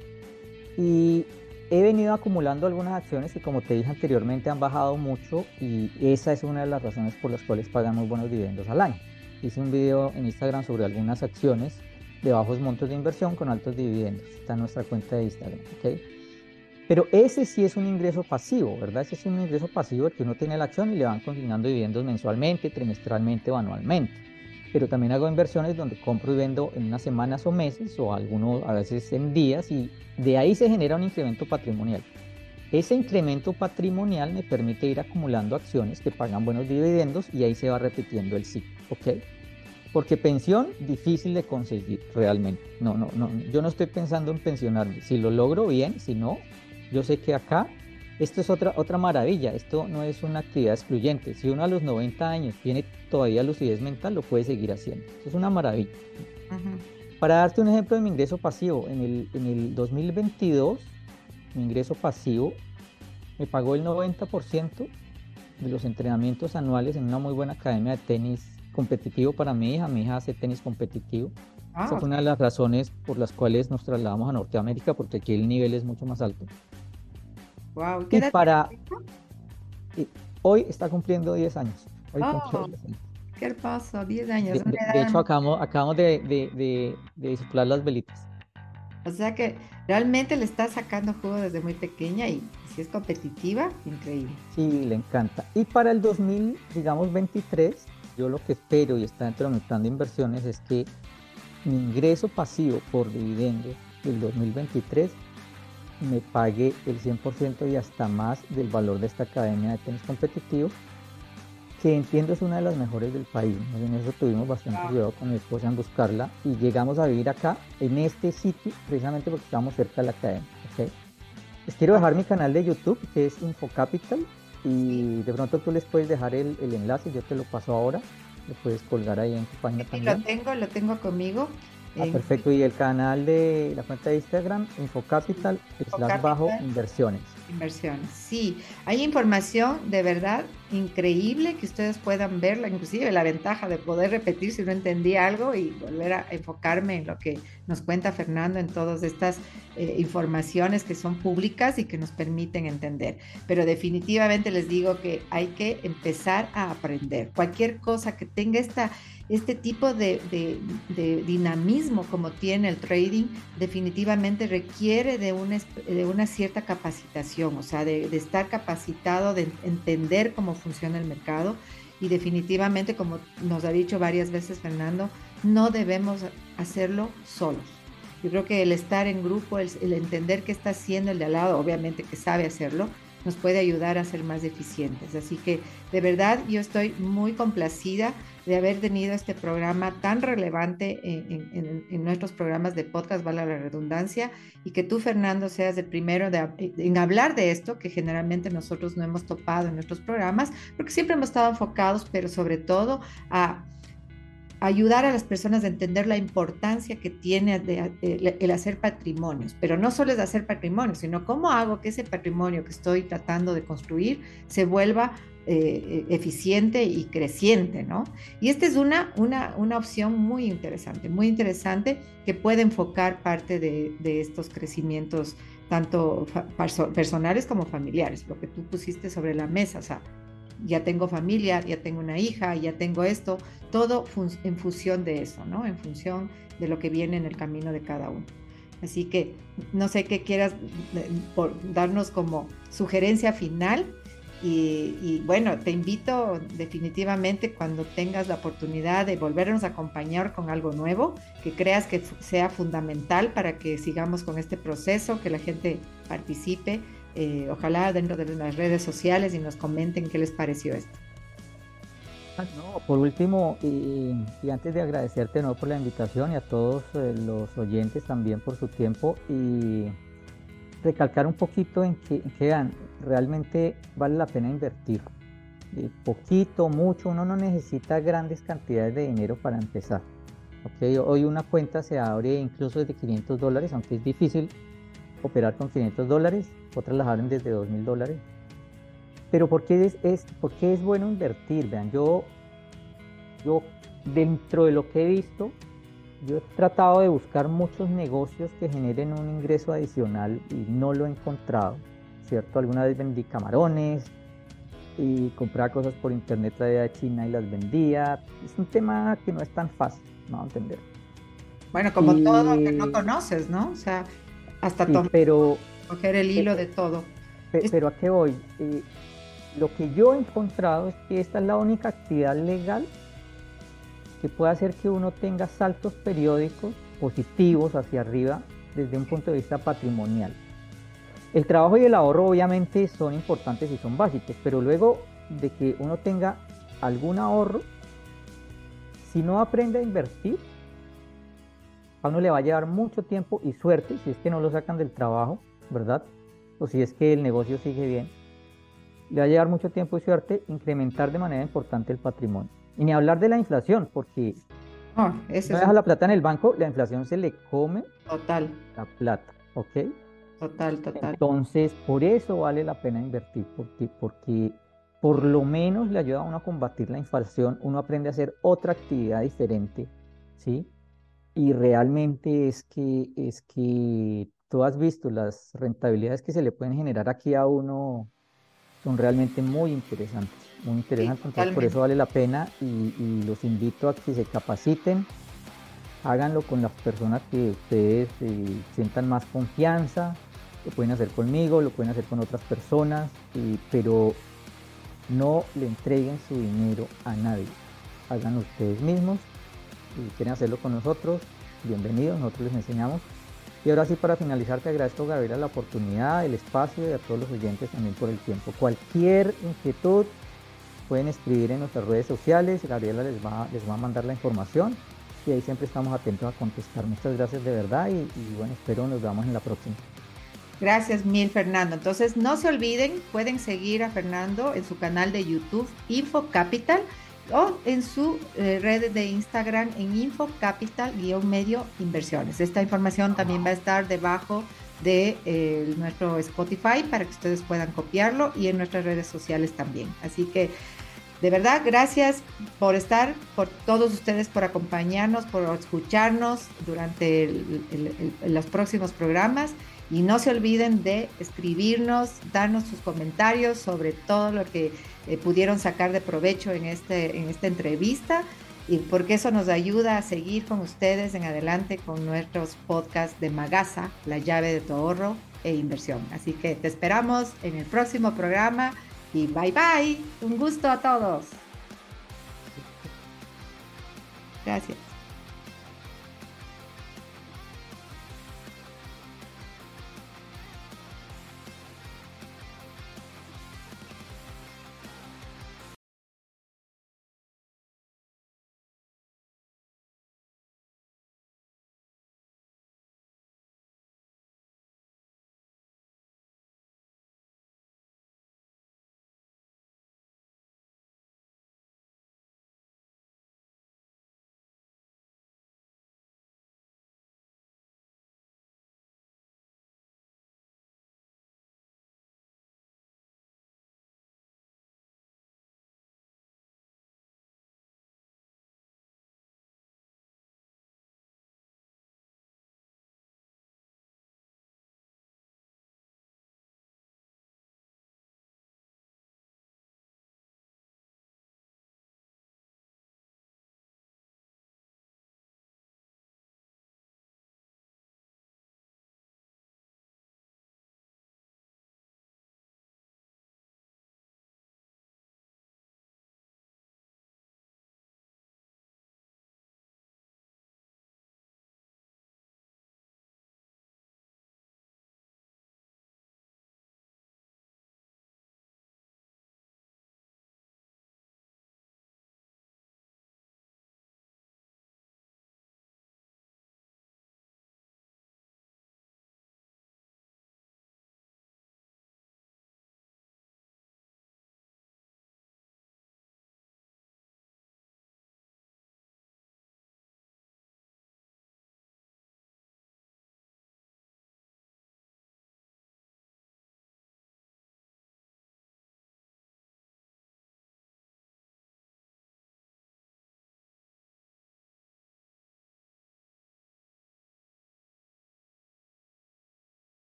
Y he venido acumulando algunas acciones que como te dije anteriormente han bajado mucho y esa es una de las razones por las cuales pagamos buenos dividendos al año. Hice un video en Instagram sobre algunas acciones de bajos montos de inversión con altos dividendos. Está en nuestra cuenta de Instagram. ¿ok? Pero ese sí es un ingreso pasivo, ¿verdad? Ese es un ingreso pasivo que uno tiene la acción y le van consignando dividendos mensualmente, trimestralmente o anualmente. Pero también hago inversiones donde compro y vendo en unas semanas o meses o algunos a veces en días y de ahí se genera un incremento patrimonial. Ese incremento patrimonial me permite ir acumulando acciones que pagan buenos dividendos y ahí se va repitiendo el ciclo, ¿ok? Porque pensión difícil de conseguir realmente. No, no, no, yo no estoy pensando en pensionarme. Si lo logro bien, si no, yo sé que acá esto es otra, otra maravilla, esto no es una actividad excluyente. Si uno a los 90 años tiene todavía lucidez mental, lo puede seguir haciendo. Eso es una maravilla. Para darte un ejemplo de mi ingreso pasivo, en el, en el 2022, mi ingreso pasivo me pagó el 90% de los entrenamientos anuales en una muy buena academia de tenis competitivo para mi hija. Mi hija hace tenis competitivo. Esa fue una de las razones por las cuales nos trasladamos a Norteamérica, porque aquí el nivel es mucho más alto. Wow, y para hoy está cumpliendo 10 años. Hoy oh, 10 años. Qué hermoso, 10 años. De, de, de hecho, acabamos, acabamos de, de, soplar las velitas. O sea que realmente le está sacando jugo desde muy pequeña y si es competitiva, increíble. Sí, le encanta. Y para el 2000, digamos 23, yo lo que espero y está dentro de mi plan de inversiones es que mi ingreso pasivo por dividendos del 2023 me pague el 100% y hasta más del valor de esta academia de tenis competitivo, que entiendo es una de las mejores del país. En eso tuvimos bastante cuidado con mi esposa en buscarla y llegamos a vivir acá, en este sitio, precisamente porque estamos cerca de la academia. Les quiero dejar mi canal de YouTube, que es Infocapital, y de pronto tú les puedes dejar el, el enlace, yo te lo paso ahora, lo puedes colgar ahí en tu página sí, Lo tengo, lo tengo conmigo. Ah, perfecto. Y el canal de la cuenta de Instagram, Infocapital, slash bajo inversiones. Inversiones, sí. Hay información de verdad increíble que ustedes puedan verla, inclusive la ventaja de poder repetir si no entendí algo y volver a enfocarme en lo que nos cuenta Fernando en todas estas eh, informaciones que son públicas y que nos permiten entender. Pero definitivamente les digo que hay que empezar a aprender. Cualquier cosa que tenga este tipo de, dinamismo como tiene el trading definitivamente requiere de una cierta capacitación, o sea, de, estar capacitado, de entender cómo funciona el mercado y definitivamente, como nos ha dicho varias veces Fernando, no debemos hacerlo solos. Yo creo que el estar en grupo, el, el entender qué está haciendo el de al lado, obviamente que sabe hacerlo, nos puede ayudar a ser más eficientes. Así que de verdad yo estoy muy complacida de haber tenido este programa tan relevante en, nuestros programas de podcast, vale la redundancia, y que tú, Fernando, seas el primero en hablar de esto, que generalmente nosotros no hemos topado en nuestros programas, porque siempre hemos estado enfocados, pero sobre todo a ayudar a las personas a entender la importancia que tiene el, hacer patrimonios, pero no solo es hacer patrimonio, sino cómo hago que ese patrimonio que estoy tratando de construir se vuelva eh, eficiente y creciente, ¿no? Y esta es una, una, una, opción muy interesante, muy interesante que puede enfocar parte de, de estos crecimientos tanto personales como familiares, lo que tú pusiste sobre la mesa, o sea, ya tengo familia, ya tengo una hija, ya tengo esto, todo en función de eso, ¿no? En función de lo que viene en el camino de cada uno. Así que no sé qué quieras por darnos como sugerencia final. Y, bueno, te invito definitivamente cuando tengas la oportunidad de volvernos a acompañar con algo nuevo, que creas que sea fundamental para que sigamos con este proceso, que la gente participe eh, ojalá dentro de las redes sociales y nos comenten qué les pareció esto. Ah, por último, y, antes de agradecerte no por la invitación y a todos eh, los oyentes también por su tiempo y recalcar un poquito en que, en realmente vale la pena invertir. poquito, mucho, uno no necesita grandes cantidades de dinero para empezar. Hoy una cuenta se abre incluso desde 500 dólares, aunque es difícil operar con 500 dólares, otras las abren desde 2.000 dólares. Pero ¿por qué es, es, ¿por qué es bueno invertir? Vean, yo, yo dentro de lo que he visto, yo he tratado de buscar muchos negocios que generen un ingreso adicional y no lo he encontrado, ¿cierto? Alguna vez vendí camarones y compraba cosas por internet traía de China y las vendía. Es un tema que no es tan fácil, no a entender. Bueno, como todo que no conoces, ¿no? O sea, hasta sí, pero, coger el hilo de todo. Pero, a qué voy? Eh, lo que yo he encontrado es que esta es la única actividad legal que puede hacer que uno tenga saltos periódicos positivos hacia arriba desde un punto de vista patrimonial. El trabajo y el ahorro obviamente son importantes y son básicos, pero luego de que uno tenga algún ahorro, si no aprende a invertir, a uno le va a llevar mucho tiempo y suerte si es que no lo sacan del trabajo, ¿verdad? O si es que el negocio sigue bien. Le va a llevar mucho tiempo y suerte incrementar de manera importante el patrimonio. Y ni hablar de la inflación, porque eso no deja la plata en el banco, la inflación se le come total. la plata, ¿ok? Total, total. Entonces, por eso vale la pena invertir, porque, porque por lo menos le ayuda a uno a combatir la inflación, uno aprende a hacer otra actividad diferente, ¿sí? Y realmente es que, es que tú has visto las rentabilidades que se le pueden generar aquí a uno, son realmente muy interesantes, muy interesantes, entonces por eso vale la pena y, y, los invito a que se capaciten, háganlo con las personas que ustedes eh, sientan más confianza, lo pueden hacer conmigo, lo pueden hacer con otras personas, y, pero no le entreguen su dinero a nadie, háganlo ustedes mismos, si quieren hacerlo con nosotros, bienvenidos, nosotros les enseñamos. Y ahora sí, para finalizar, te agradezco, Gabriela, la oportunidad, el espacio y a todos los oyentes también por el tiempo. Cualquier inquietud pueden escribir en nuestras redes sociales, Gabriela les va, les va a mandar la información y ahí siempre estamos atentos a contestar. Muchas gracias de verdad y, y bueno, espero nos veamos en la próxima. Gracias mil, Fernando. Entonces, no se olviden, pueden seguir a Fernando en su canal de YouTube, Info Capital o en su eh, red de Instagram en infocapital-medio inversiones. Esta información también va a estar debajo de eh, nuestro Spotify para que ustedes puedan copiarlo y en nuestras redes sociales también. Así que de verdad, gracias por estar, por todos ustedes por acompañarnos, por escucharnos durante los próximos programas. Y no se olviden de escribirnos, darnos sus comentarios sobre todo lo que eh, pudieron sacar de provecho en, este, en esta entrevista, y porque eso nos ayuda a seguir con ustedes en adelante con nuestros podcasts de Magasa, la llave de tu ahorro e inversión. Así que te esperamos en el próximo programa y bye bye. Un gusto a todos. Gracias.